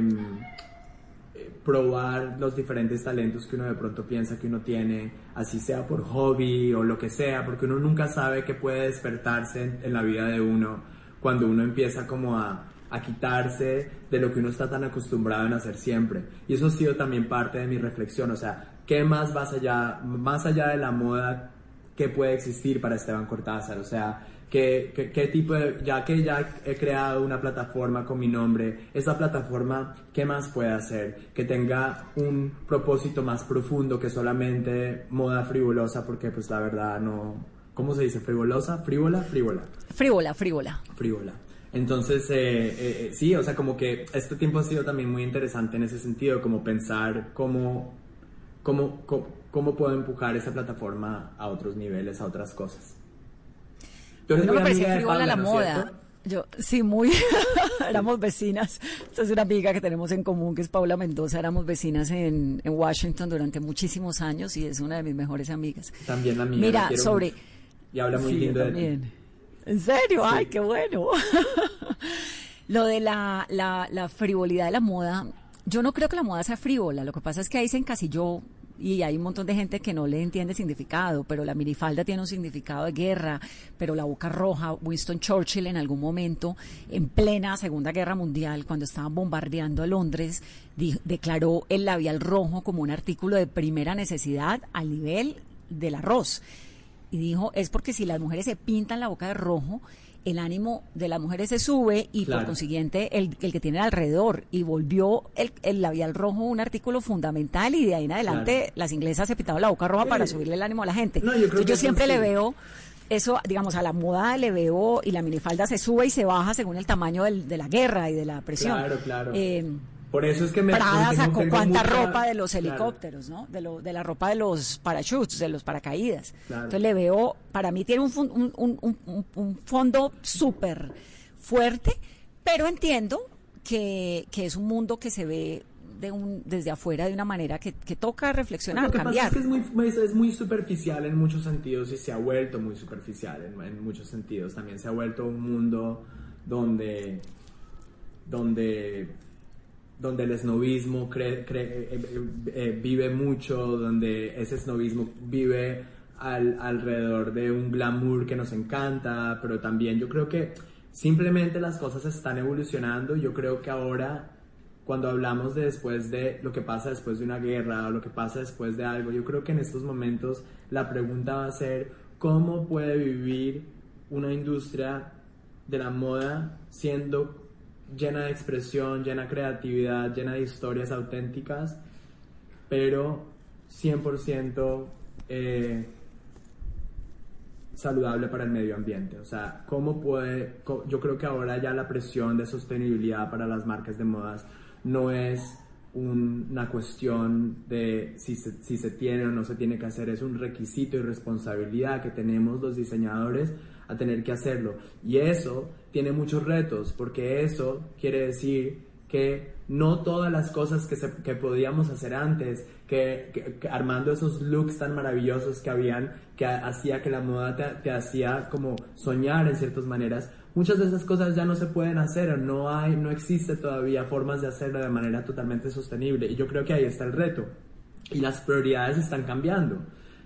probar los diferentes talentos que uno de pronto piensa que uno tiene, así sea por hobby o lo que sea, porque uno nunca sabe qué puede despertarse en, la vida de uno cuando uno empieza como a, a quitarse de lo que uno está tan acostumbrado en hacer siempre. Y eso ha sido también parte de mi reflexión, o sea, ¿qué más vas allá, más allá de la moda, qué puede existir para Esteban Cortázar? O sea, ¿Qué, qué, qué tipo de, ya que ya he creado una plataforma con mi nombre, esa plataforma, ¿qué más puede hacer? Que tenga un propósito más profundo que solamente moda frivolosa, porque pues la verdad no, ¿cómo se dice? ¿Frivolosa? ¿Frívola? Frívola. frívola, frívola. Frívola. Entonces, eh, eh, eh, sí, o sea, como que este tiempo ha sido también muy interesante en ese sentido, como pensar cómo, cómo, cómo, cómo puedo empujar esa plataforma a otros niveles, a otras cosas. Eres No me parecía amiga Paula, la ¿no es moda. cierto? Yo, sí, muy. éramos vecinas. Esta es una amiga que tenemos en común, que es Paula Mendoza. Éramos vecinas en, en Washington durante muchísimos años y es una de mis mejores amigas. También la mía. la Mira, quiero sobre. mucho. Y habla muy Sí, yo lindo de ti. también. ¿En serio? Sí. Ay, qué bueno. Lo de la, la, la frivolidad de la moda, yo no creo que la moda sea frívola. Lo que pasa es que ahí se encasilló y hay un montón de gente que no le entiende significado, pero la minifalda tiene un significado de guerra, pero la boca roja, Winston Churchill en algún momento, en plena Segunda Guerra Mundial, cuando estaban bombardeando a Londres, declaró el labial rojo como un artículo de primera necesidad al nivel del arroz. Y dijo, es porque si las mujeres se pintan la boca de rojo, el ánimo de las mujeres se sube y por consiguiente el, el que tiene alrededor. Y volvió el, el labial rojo un artículo fundamental y de ahí en adelante Claro. las inglesas se pintaban la boca roja Sí. para subirle el ánimo a la gente. No, yo Entonces, siempre le veo eso, digamos, a la moda le veo y la minifalda se sube y se baja según el tamaño del- de la guerra y de la presión. Claro, claro. Eh, Por eso es que me Prada sacó cuánta mucha- ropa de los Claro. helicópteros, ¿no? De, lo, de la ropa de los parachutes, de los paracaídas. Claro. Entonces le veo, para mí tiene un, un, un- un- fondo súper fuerte, pero entiendo que, que es un mundo que se ve de un, desde afuera de una manera que, que toca reflexionar, Lo que cambiar. pasa es que es muy, es muy superficial en muchos sentidos y se ha vuelto muy superficial en, en muchos sentidos. También se ha vuelto un mundo donde, donde, donde el esnovismo cre- cre- eh, eh, eh, vive mucho, donde ese esnovismo vive al- alrededor de un glamour que nos encanta, pero también yo creo que simplemente las cosas están evolucionando. Yo creo que ahora cuando hablamos de después de lo que pasa después de una guerra o lo que pasa después de algo, yo creo que en estos momentos la pregunta va a ser cómo puede vivir una industria de la moda siendo llena de expresión, llena de creatividad, llena de historias auténticas, pero 100% eh, saludable para el medio ambiente. O sea, ¿cómo puede...? Yo creo que ahora ya la presión de sostenibilidad para las marcas de modas no es una cuestión de si se, si se tiene o no se tiene que hacer, es un requisito y responsabilidad que tenemos los diseñadores a tener que hacerlo. Y eso tiene muchos retos, porque eso quiere decir que no todas las cosas que, se, que podíamos hacer antes, que, armando esos looks tan maravillosos que habían, que hacía que la moda te, te hacía como soñar en ciertas maneras, muchas de esas cosas ya no se pueden hacer, no hay, no existe todavía formas de hacerlo de manera totalmente sostenible. Y yo creo que ahí está el reto. Y las prioridades están cambiando.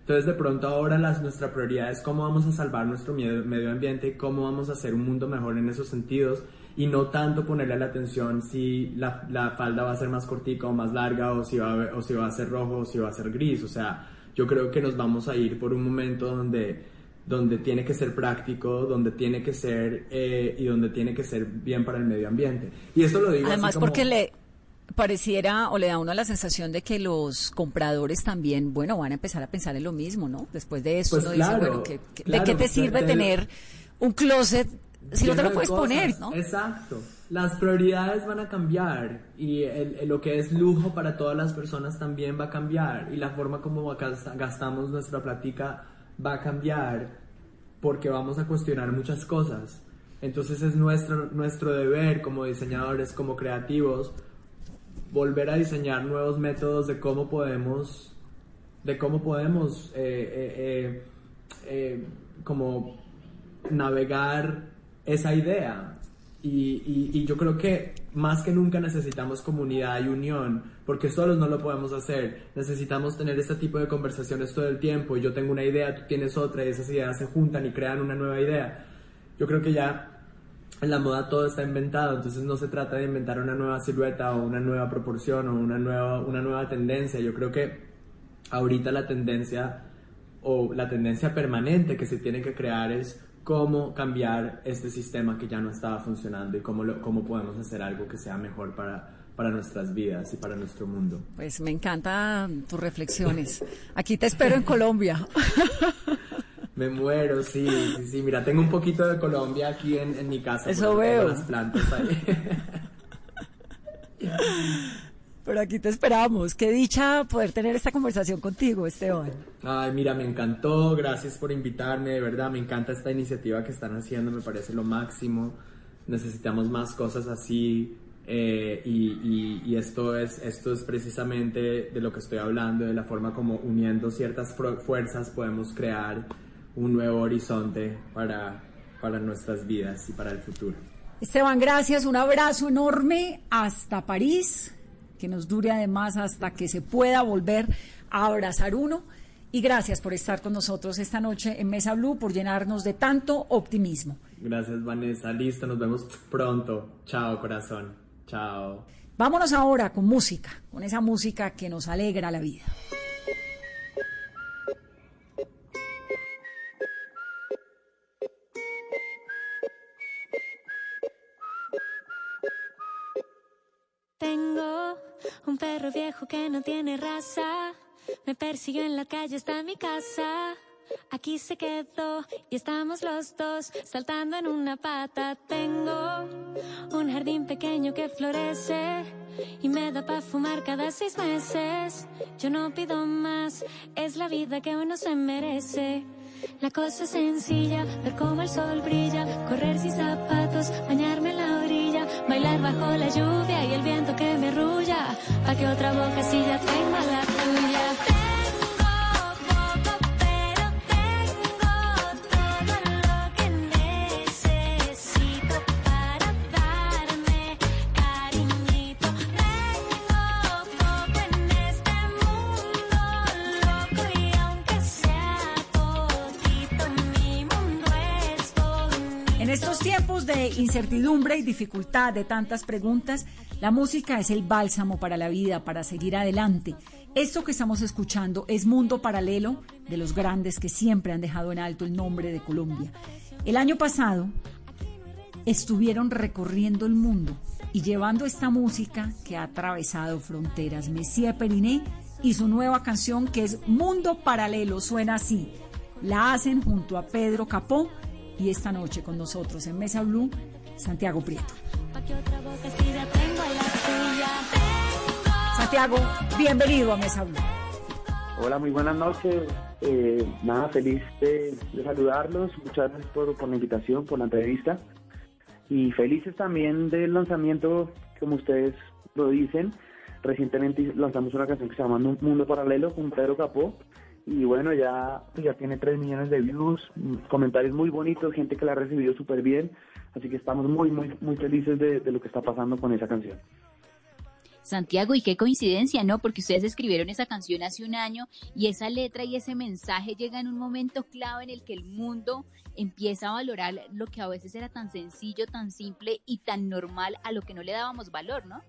Entonces de pronto ahora las, nuestra prioridad es cómo vamos a salvar nuestro medio, medio ambiente, cómo vamos a hacer un mundo mejor en esos sentidos y no tanto ponerle la atención si la, la falda va a ser más cortica o más larga o si, va a, o si va a ser rojo o si va a ser gris. O sea, yo creo que nos vamos a ir por un momento donde donde tiene que ser práctico, donde tiene que ser eh, y donde tiene que ser bien para el medio ambiente. Y eso lo digo. Además, porque le pareciera o le da uno la sensación de que los compradores también, bueno, van a empezar a pensar en lo mismo, ¿no? Después de eso, pues dice, bueno, ¿de qué te sirve tener un closet si no te lo puedes poner, ¿no? Exacto. Las prioridades van a cambiar y lo que es lujo para todas las personas también va a cambiar y la forma como gastamos nuestra plática va a cambiar porque vamos a cuestionar muchas cosas. Entonces es nuestro, nuestro deber como diseñadores, como creativos, volver a diseñar nuevos métodos de cómo podemos, de cómo podemos eh, eh, eh, como navegar esa idea. Y, y, yo creo que más que nunca necesitamos comunidad y unión, porque solos no lo podemos hacer. Necesitamos tener este tipo de conversaciones todo el tiempo. Yo tengo una idea, tú tienes otra, y esas ideas se juntan y crean una nueva idea. Yo creo que ya en la moda todo está inventado, entonces no se trata de inventar una nueva silueta o una nueva proporción o una nueva, una nueva tendencia. Yo creo que ahorita la tendencia o la tendencia permanente que se tiene que crear es cómo cambiar este sistema que ya no estaba funcionando y cómo, cómo podemos hacer algo que sea mejor para, para nuestras vidas y para nuestro mundo. Pues me encantan tus reflexiones. Aquí te espero en Colombia. Me muero, sí, sí, sí. Mira, tengo un poquito de Colombia aquí en, en mi casa. Eso veo. Las plantas ahí. Pero aquí te esperamos. Qué dicha poder tener esta conversación contigo, Esteban. Ay, mira, me encantó. Gracias por invitarme. De verdad, me encanta esta iniciativa que están haciendo. Me parece lo máximo. Necesitamos más cosas así. Eh, y, y, esto, es, esto es precisamente de lo que estoy hablando, de la forma como uniendo ciertas fuerzas podemos crear un nuevo horizonte para, para nuestras vidas y para el futuro. Esteban, gracias. Un abrazo enorme hasta París que nos dure además hasta que se pueda volver a abrazar uno. Y gracias por estar con nosotros esta noche en Mesa Blue, por llenarnos de tanto optimismo. Gracias, Vanessa. Listo, nos vemos pronto. Chao, corazón. Chao. Vámonos ahora con música, con esa música que nos alegra la vida. Tengo un perro viejo que no tiene raza. Me persiguió en la calle hasta mi casa. Aquí se quedó y estamos los dos saltando en una pata. Tengo un jardín pequeño que florece y me da para fumar cada seis meses. Yo no pido más, es la vida que uno se merece. La cosa es sencilla, ver cómo el sol brilla, correr sin zapatos, bañarme en la orilla, bailar bajo la lluvia y el viento que me arrulla, pa' que otra boca ya tenga la tuya. De incertidumbre y dificultad, de tantas preguntas, la música es el bálsamo para la vida, para seguir adelante. Esto que estamos escuchando es Mundo Paralelo de los grandes que siempre han dejado en alto el nombre de Colombia. El año pasado estuvieron recorriendo el mundo y llevando esta música que ha atravesado fronteras. Messier Periné y su nueva canción que es Mundo Paralelo suena así. La hacen junto a Pedro Capó y esta noche con nosotros en Mesa Blue, Santiago Prieto. Santiago, bienvenido a Mesa Blue. Hola, muy buenas noches. Eh, nada, feliz de, de saludarlos. Muchas gracias por, por la invitación, por la entrevista. Y felices también del lanzamiento, como ustedes lo dicen. Recientemente lanzamos una canción que se llama Mundo Paralelo con Pedro Capó. Y bueno, ya, ya tiene 3 millones de views, comentarios muy bonitos, gente que la ha recibido súper bien. Así que estamos muy, muy, muy felices de, de lo que está pasando con esa canción. Santiago, y qué coincidencia, ¿no? Porque ustedes escribieron esa canción hace un año y esa letra y ese mensaje llega en un momento clave en el que el mundo empieza a valorar lo que a veces era tan sencillo, tan simple y tan normal a lo que no le dábamos valor, ¿no?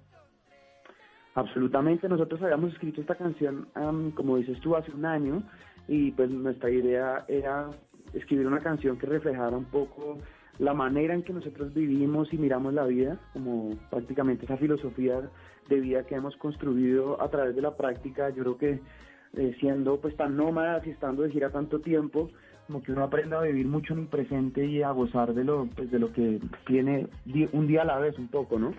Absolutamente, nosotros habíamos escrito esta canción, um, como dices tú, hace un año y pues nuestra idea era escribir una canción que reflejara un poco la manera en que nosotros vivimos y miramos la vida, como prácticamente esa filosofía de vida que hemos construido a través de la práctica, yo creo que eh, siendo pues tan nómadas y estando de gira tanto tiempo, como que uno aprenda a vivir mucho en el presente y a gozar de lo, pues, de lo que tiene un día a la vez un poco, ¿no?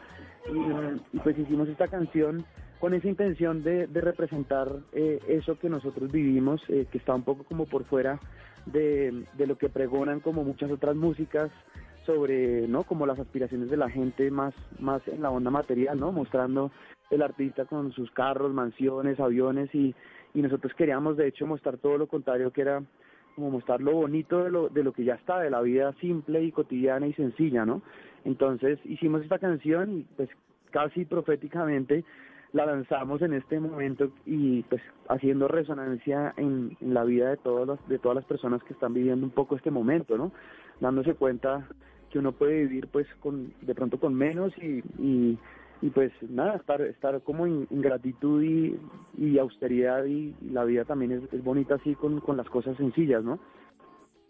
Y, pues hicimos esta canción con esa intención de, representar eh, eso que nosotros vivimos, eh, que está un poco como por fuera de, lo que pregonan como muchas otras músicas sobre, ¿no? Como las aspiraciones de la gente más, más en la onda material, ¿no? Mostrando el artista con sus carros, mansiones, aviones y nosotros queríamos de hecho mostrar todo lo contrario que era como mostrar lo bonito de lo, de lo que ya está, de la vida simple y cotidiana y sencilla, ¿no? Entonces hicimos esta canción y pues casi proféticamente la lanzamos en este momento y pues haciendo resonancia en, la vida de todas las, de todas las personas que están viviendo un poco este momento, ¿no? Dándose cuenta que uno puede vivir pues con de pronto con menos y, y, y pues nada, estar estar como en, en gratitud y, y austeridad y, y, la vida también es, es bonita así con, con las cosas sencillas, ¿no?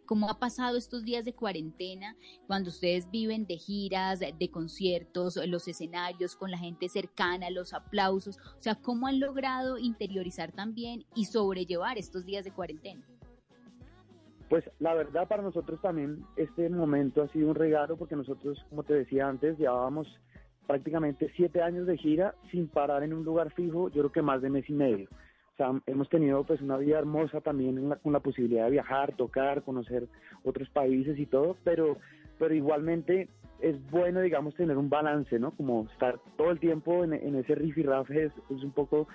cómo ha pasado estos días de cuarentena, cuando ustedes viven de giras, de conciertos, los escenarios, con la gente cercana, los aplausos, o sea, cómo han logrado interiorizar también y sobrellevar estos días de cuarentena. Pues la verdad para nosotros también este momento ha sido un regalo porque nosotros, como te decía antes, llevábamos prácticamente siete años de gira sin parar en un lugar fijo, yo creo que más de mes y medio sea, hemos tenido pues una vida hermosa también con la posibilidad de viajar, tocar, conocer otros países y todo, pero, pero igualmente es bueno, digamos, tener un balance, ¿no? Como estar todo el tiempo en, en ese rifirrafe es, es un poco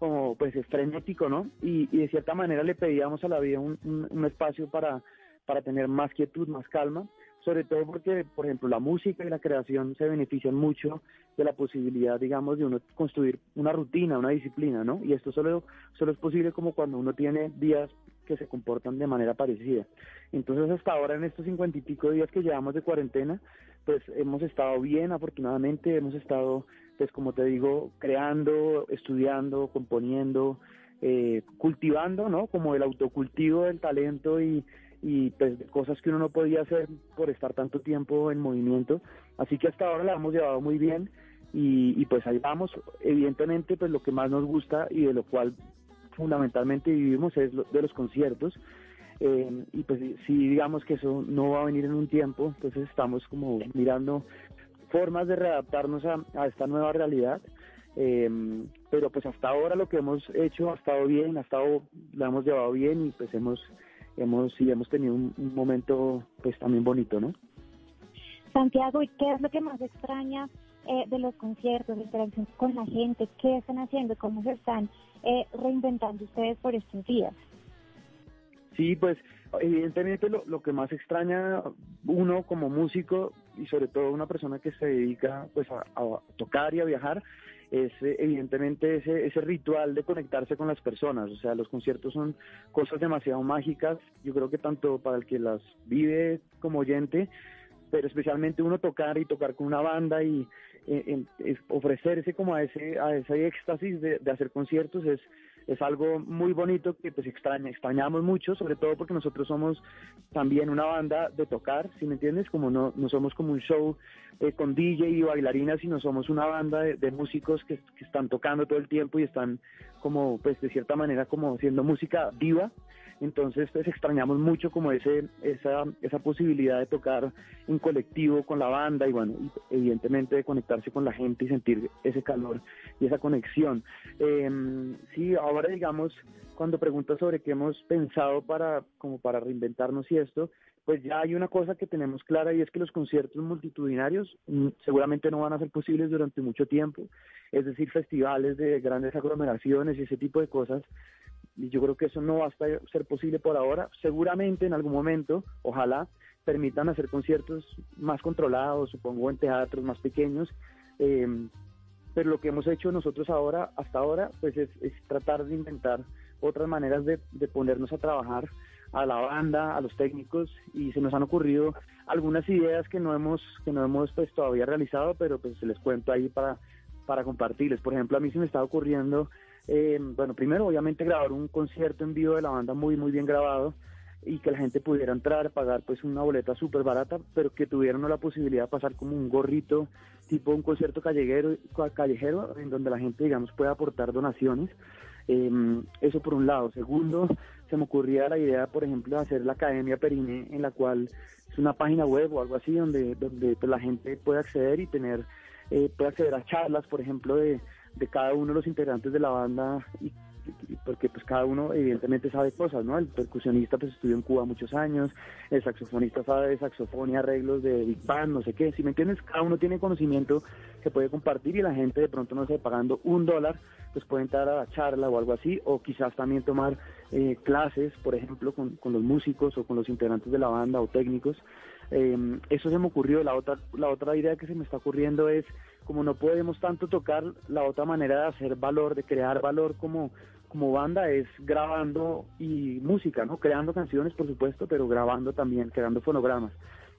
como pues es frenético, ¿no? Y, y, de cierta manera le pedíamos a la vida un, un, un espacio para, para tener más quietud, más calma sobre todo porque, por ejemplo, la música y la creación se benefician mucho de la posibilidad, digamos, de uno construir una rutina, una disciplina, ¿no? Y esto solo, solo es posible como cuando uno tiene días que se comportan de manera parecida. Entonces, hasta ahora, en estos cincuenta y pico días que llevamos de cuarentena, pues hemos estado bien, afortunadamente, hemos estado, pues como te digo, creando, estudiando, componiendo, eh, cultivando, ¿no? Como el autocultivo del talento y y pues cosas que uno no podía hacer por estar tanto tiempo en movimiento. Así que hasta ahora la hemos llevado muy bien y, pues ahí vamos. Evidentemente pues lo que más nos gusta y de lo cual fundamentalmente vivimos es lo, de los conciertos. Eh, y pues si digamos que eso no va a venir en un tiempo, entonces estamos como mirando formas de readaptarnos a, esta nueva realidad. Eh, pero pues hasta ahora lo que hemos hecho ha estado bien, ha estado, lo hemos llevado bien y pues hemos hemos sí hemos tenido un, un, momento pues también bonito, ¿no? Santiago, ¿y qué es lo que más extraña eh, de los conciertos, de interacción con la gente? ¿Qué están haciendo? ¿Cómo se están eh, reinventando ustedes por estos días? Sí, pues evidentemente lo, lo que más extraña uno como músico y sobre todo una persona que se dedica pues a, a tocar y a viajar es eh, evidentemente ese, ese ritual de conectarse con las personas. O sea, los conciertos son cosas demasiado mágicas, yo creo que tanto para el que las vive como oyente, pero especialmente uno tocar y tocar con una banda y eh, eh, ofrecerse como a ese, a ese éxtasis de, de hacer conciertos es es algo muy bonito que pues extraña, extrañamos mucho, sobre todo porque nosotros somos también una banda de tocar, si me entiendes? Como no, somos como un show eh, con DJ y bailarinas, sino somos una banda de, músicos que, que, están tocando todo el tiempo y están como, pues de cierta manera, como haciendo música viva entonces pues extrañamos mucho como ese esa esa posibilidad de tocar en colectivo con la banda y bueno evidentemente de conectarse con la gente y sentir ese calor y esa conexión eh, sí digamos cuando preguntas sobre qué hemos pensado para como para reinventarnos y esto pues ya hay una cosa que tenemos clara y es que los conciertos multitudinarios mm, seguramente no van a ser posibles durante mucho tiempo, es decir, festivales de grandes aglomeraciones y ese tipo de cosas y yo creo que eso no va a ser posible por ahora. Seguramente en algún momento, ojalá, permitan hacer conciertos más controlados, supongo en teatros más pequeños. Eh, pero lo que hemos hecho nosotros ahora, hasta ahora, pues es, tratar de inventar otras maneras de, ponernos a trabajar a la banda, a los técnicos y se nos han ocurrido algunas ideas que no hemos que no hemos pues todavía realizado, pero pues se les cuento ahí para para compartirles. Por ejemplo, a mí se me está ocurriendo eh, bueno, primero obviamente grabar un concierto en vivo de la banda muy, muy bien grabado y que la gente pudiera entrar, pagar pues una boleta súper barata, pero que tuvieran la posibilidad de pasar como un gorrito, tipo un concierto callejero, callejero en donde la gente, digamos, pueda aportar donaciones. Em, eso por un lado. Segundo, se me ocurría la idea, por ejemplo, de hacer la Academia Perine, en la cual es una página web o algo así, donde, donde pues, la gente puede acceder y tener, eh, puede acceder a charlas, por ejemplo, de de cada uno de los integrantes de la banda y, porque pues cada uno evidentemente sabe cosas, ¿no? El percusionista pues estudió en Cuba muchos años, el saxofonista sabe de saxofón y arreglos de Big Band, no sé qué, si me entiendes, cada uno tiene conocimiento que puede compartir y la gente de pronto no sé, pagando un dólar, pues puede entrar a la charla o algo así, o quizás también tomar eh, clases, por ejemplo, con, con los músicos o con los integrantes de la banda o técnicos. Eh, eso se me ocurrió, la otra, la otra idea que se me está ocurriendo es como no podemos tanto tocar, la otra manera de hacer valor, de crear valor como, como banda es grabando y música, ¿no? Creando canciones, por supuesto, pero grabando también, creando fonogramas.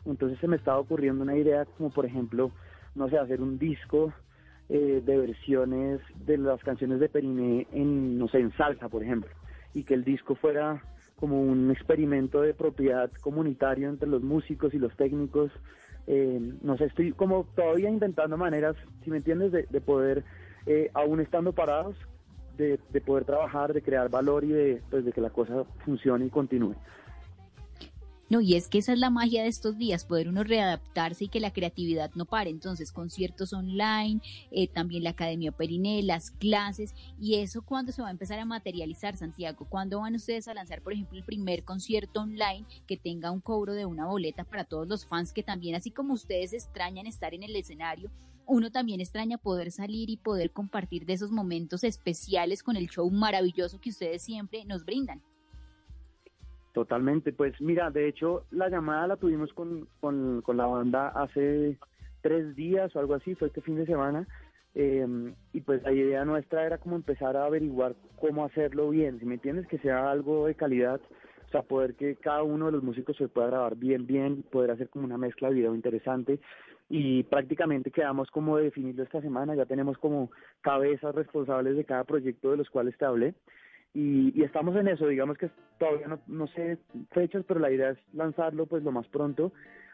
Entonces se me estaba ocurriendo una idea como, por ejemplo, no sé, hacer un disco eh, de versiones de las canciones de Periné en, no sé, en salsa, por ejemplo, y que el disco fuera como un experimento de propiedad comunitario entre los músicos y los técnicos eh, no sé, estoy como todavía inventando maneras, si me entiendes, de, poder, eh, aún estando parados, de, de, poder trabajar, de crear valor y de, pues, de que la cosa funcione y continúe. No, y es que esa es la magia de estos días, poder uno readaptarse y que la creatividad no pare. Entonces, conciertos online, eh, también la Academia Periné, las clases, y eso cuando se va a empezar a materializar, Santiago, ¿cuándo van ustedes a lanzar, por ejemplo, el primer concierto online que tenga un cobro de una boleta para todos los fans que también, así como ustedes extrañan estar en el escenario, uno también extraña poder salir y poder compartir de esos momentos especiales con el show maravilloso que ustedes siempre nos brindan? Totalmente, pues mira, de hecho la llamada la tuvimos con, con, la banda hace tres días o algo así, fue este fin de semana, eh, y pues la idea nuestra era como empezar a averiguar cómo hacerlo bien, si me entiendes, que sea algo de calidad, o sea, poder que cada uno de los músicos se pueda grabar bien, bien, poder hacer como una mezcla de video interesante, y prácticamente quedamos como de definirlo esta semana, ya tenemos como cabezas responsables de cada proyecto de los cuales te hablé, y, estamos en eso, digamos que todavía no, no sé fechas, pero la idea es lanzarlo pues lo más pronto.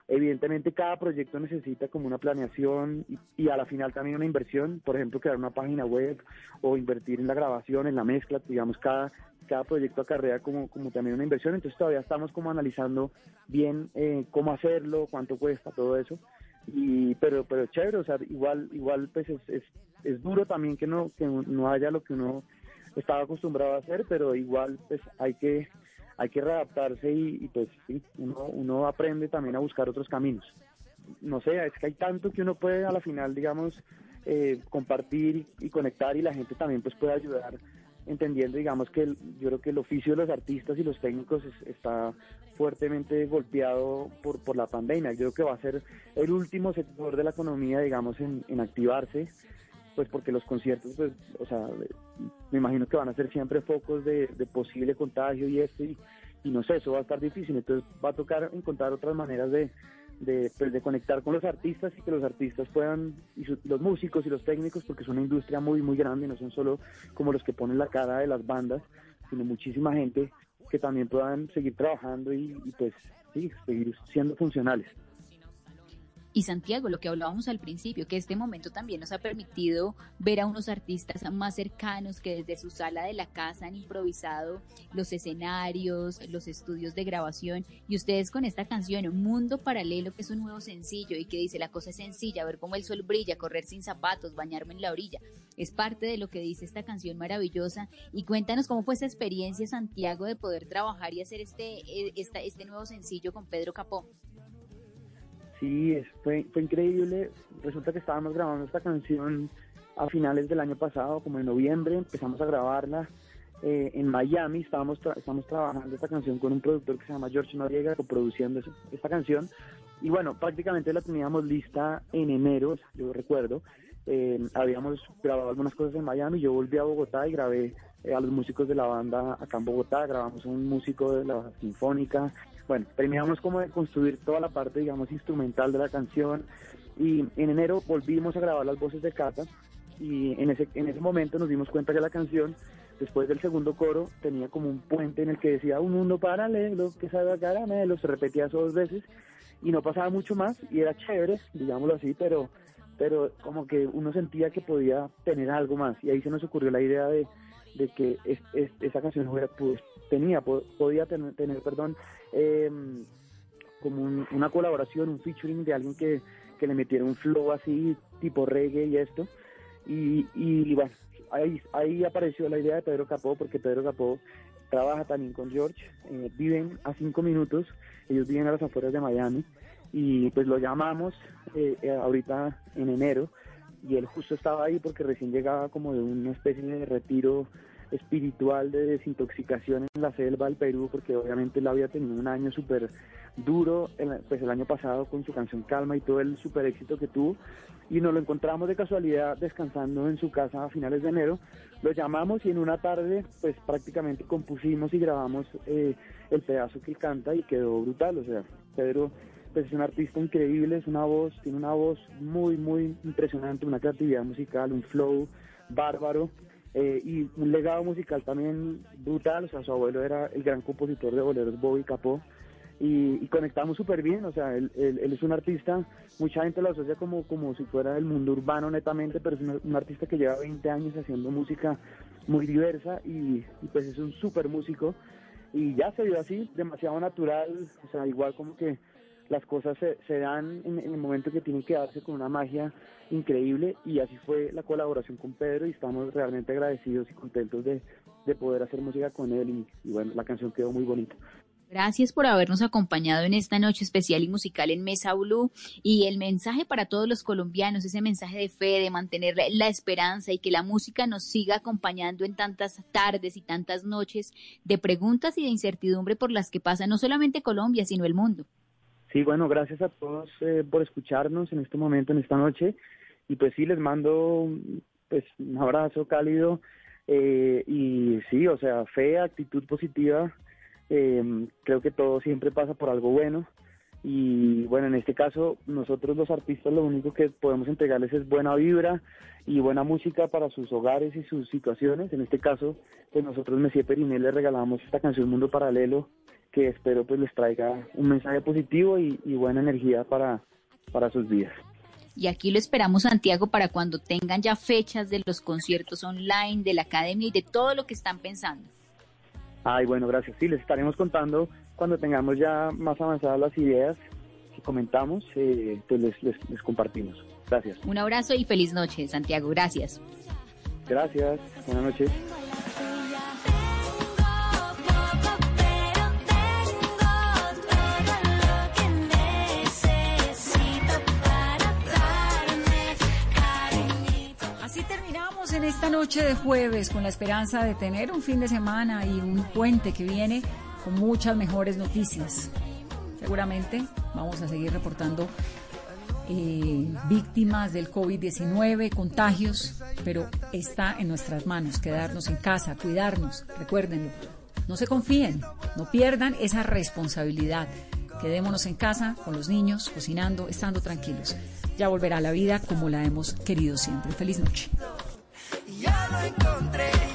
Evidentemente cada proyecto necesita como una planeación y, a la final también una inversión, por ejemplo crear una página web o invertir en la grabación, en la mezcla, digamos cada, cada proyecto acarrea como, como también una inversión, entonces todavía estamos como analizando bien eh, cómo hacerlo, cuánto cuesta, todo eso. Y, pero pero chévere, o sea, igual igual pues es, es, es duro también que no que no haya lo que uno estaba acostumbrado a hacer, pero igual pues hay que hay que readaptarse y, pues sí, uno, uno aprende también a buscar otros caminos. No sé, es que hay tanto que uno puede a la final, digamos, eh, compartir y, conectar y la gente también pues puede ayudar entendiendo, digamos, que yo creo que el oficio de los artistas y los técnicos está fuertemente golpeado por, por la pandemia. Yo creo que va a ser el último sector de la economía, digamos, en, en activarse pues porque los conciertos, pues, o sea, me imagino que van a ser siempre focos de, posible contagio y esto, y, no sé, eso va a estar difícil, entonces va a tocar encontrar otras maneras de, de, pues, de conectar con los artistas y que los artistas puedan, y los músicos y los técnicos, porque es una industria muy, muy grande, no son solo como los que ponen la cara de las bandas, sino muchísima gente que también puedan seguir trabajando y, y pues sí, seguir siendo funcionales. Y Santiago, lo que hablábamos al principio, que este momento también nos ha permitido ver a unos artistas más cercanos que desde su sala de la casa han improvisado los escenarios, los estudios de grabación. Y ustedes con esta canción, Un Mundo Paralelo, que es un nuevo sencillo y que dice la cosa es sencilla, ver cómo el sol brilla, correr sin zapatos, bañarme en la orilla. Es parte de lo que dice esta canción maravillosa. Y cuéntanos cómo fue esa experiencia, Santiago, de poder trabajar y hacer este, eh, este nuevo sencillo con Pedro Capó. Sí, fue, fue increíble. Resulta que estábamos grabando esta canción a finales del año pasado, como en noviembre, empezamos a grabarla eh, en Miami, estábamos, estamos trabajando esta canción con un productor que se llama George Noriega, coproduciendo esta canción. Y bueno, prácticamente la teníamos lista en enero, yo recuerdo. Eh, habíamos grabado algunas cosas en Miami, yo volví a Bogotá y grabé eh, a los músicos de la banda acá en Bogotá, grabamos un músico de la Sinfónica, bueno, terminamos como de construir toda la parte, digamos, instrumental de la canción y en enero volvimos a grabar las voces de Cata y en ese, en ese momento nos dimos cuenta que la canción, después del segundo coro, tenía como un puente en el que decía un mundo paralelo que sabe a caramelo, se repetía eso dos veces y no pasaba mucho más y era chévere, digámoslo así, pero, pero como que uno sentía que podía tener algo más y ahí se nos ocurrió la idea de, de que esa canción hubiera, pues, tenía, podía tener, tener perdón, em, como una colaboración, un featuring de alguien que, que, le metiera un flow así, tipo reggae y esto. Y, y bueno, ahí, ahí apareció la idea de Pedro Capó, porque Pedro Capó trabaja también con George, eh, viven a cinco minutos, ellos viven a las afueras de Miami, y pues lo llamamos eh, eh, ahorita en enero, y él justo estaba ahí porque recién llegaba como de una especie de retiro espiritual de desintoxicación en la selva del Perú, porque obviamente él había tenido un año súper duro, pues el año pasado con su canción Calma y todo el súper éxito que tuvo, y nos lo encontramos de casualidad descansando en su casa a finales de enero, lo llamamos y en una tarde pues prácticamente compusimos y grabamos eh, el pedazo que canta y quedó brutal, o sea, Pedro pues es un artista increíble, es una voz, tiene una voz muy, muy impresionante, una creatividad musical, un flow bárbaro, eh, y un legado musical también brutal, o sea, su abuelo era el gran compositor de boleros Bobby Capó, y, conectamos súper bien, o sea, él, es un artista, mucha gente lo asocia como, como si fuera del mundo urbano netamente, pero es un, artista que lleva 20 años haciendo música muy diversa y, y pues es un súper músico, y ya se dio así, demasiado natural, o sea, igual como que las cosas se, se dan en, el momento que tienen que darse con una magia increíble y así fue la colaboración con Pedro y estamos realmente agradecidos y contentos de, poder hacer música con él y, bueno, la canción quedó muy bonita. Gracias por habernos acompañado en esta noche especial y musical en Mesa Blue. Y el mensaje para todos los colombianos, ese mensaje de fe, de mantener la esperanza y que la música nos siga acompañando en tantas tardes y tantas noches de preguntas y de incertidumbre por las que pasa no solamente Colombia, sino el mundo. Sí, bueno, gracias a todos eh, por escucharnos en este momento, en esta noche. Y pues sí, les mando pues un abrazo cálido. Eh, y sí, o sea, fe, actitud positiva. Eh, creo que todo siempre pasa por algo bueno. Y bueno, en este caso, nosotros los artistas lo único que podemos entregarles es buena vibra y buena música para sus hogares y sus situaciones. En este caso, pues nosotros, Messier Periné, le regalamos esta canción Mundo Paralelo que espero pues les traiga un mensaje positivo y, buena energía para, para sus vidas. Y aquí lo esperamos, Santiago, para cuando tengan ya fechas de los conciertos online, de la academia y de todo lo que están pensando. Ay, bueno, gracias. Sí, les estaremos contando cuando tengamos ya más avanzadas las ideas que comentamos, eh, pues les, les compartimos. Gracias. Un abrazo y feliz noche, Santiago. Gracias. Gracias. Buenas noches. En esta noche de jueves con la esperanza de tener un fin de semana y un puente que viene con muchas mejores noticias. Seguramente vamos a seguir reportando eh, víctimas del COVID-19, contagios, pero está en nuestras manos quedarnos en casa, cuidarnos, recuérdenlo. No se confíen, no pierdan esa responsabilidad Quedémonos en casa con los niños, cocinando, estando tranquilos. Ya volverá la vida como la hemos querido siempre. Feliz noche ya lo encontré.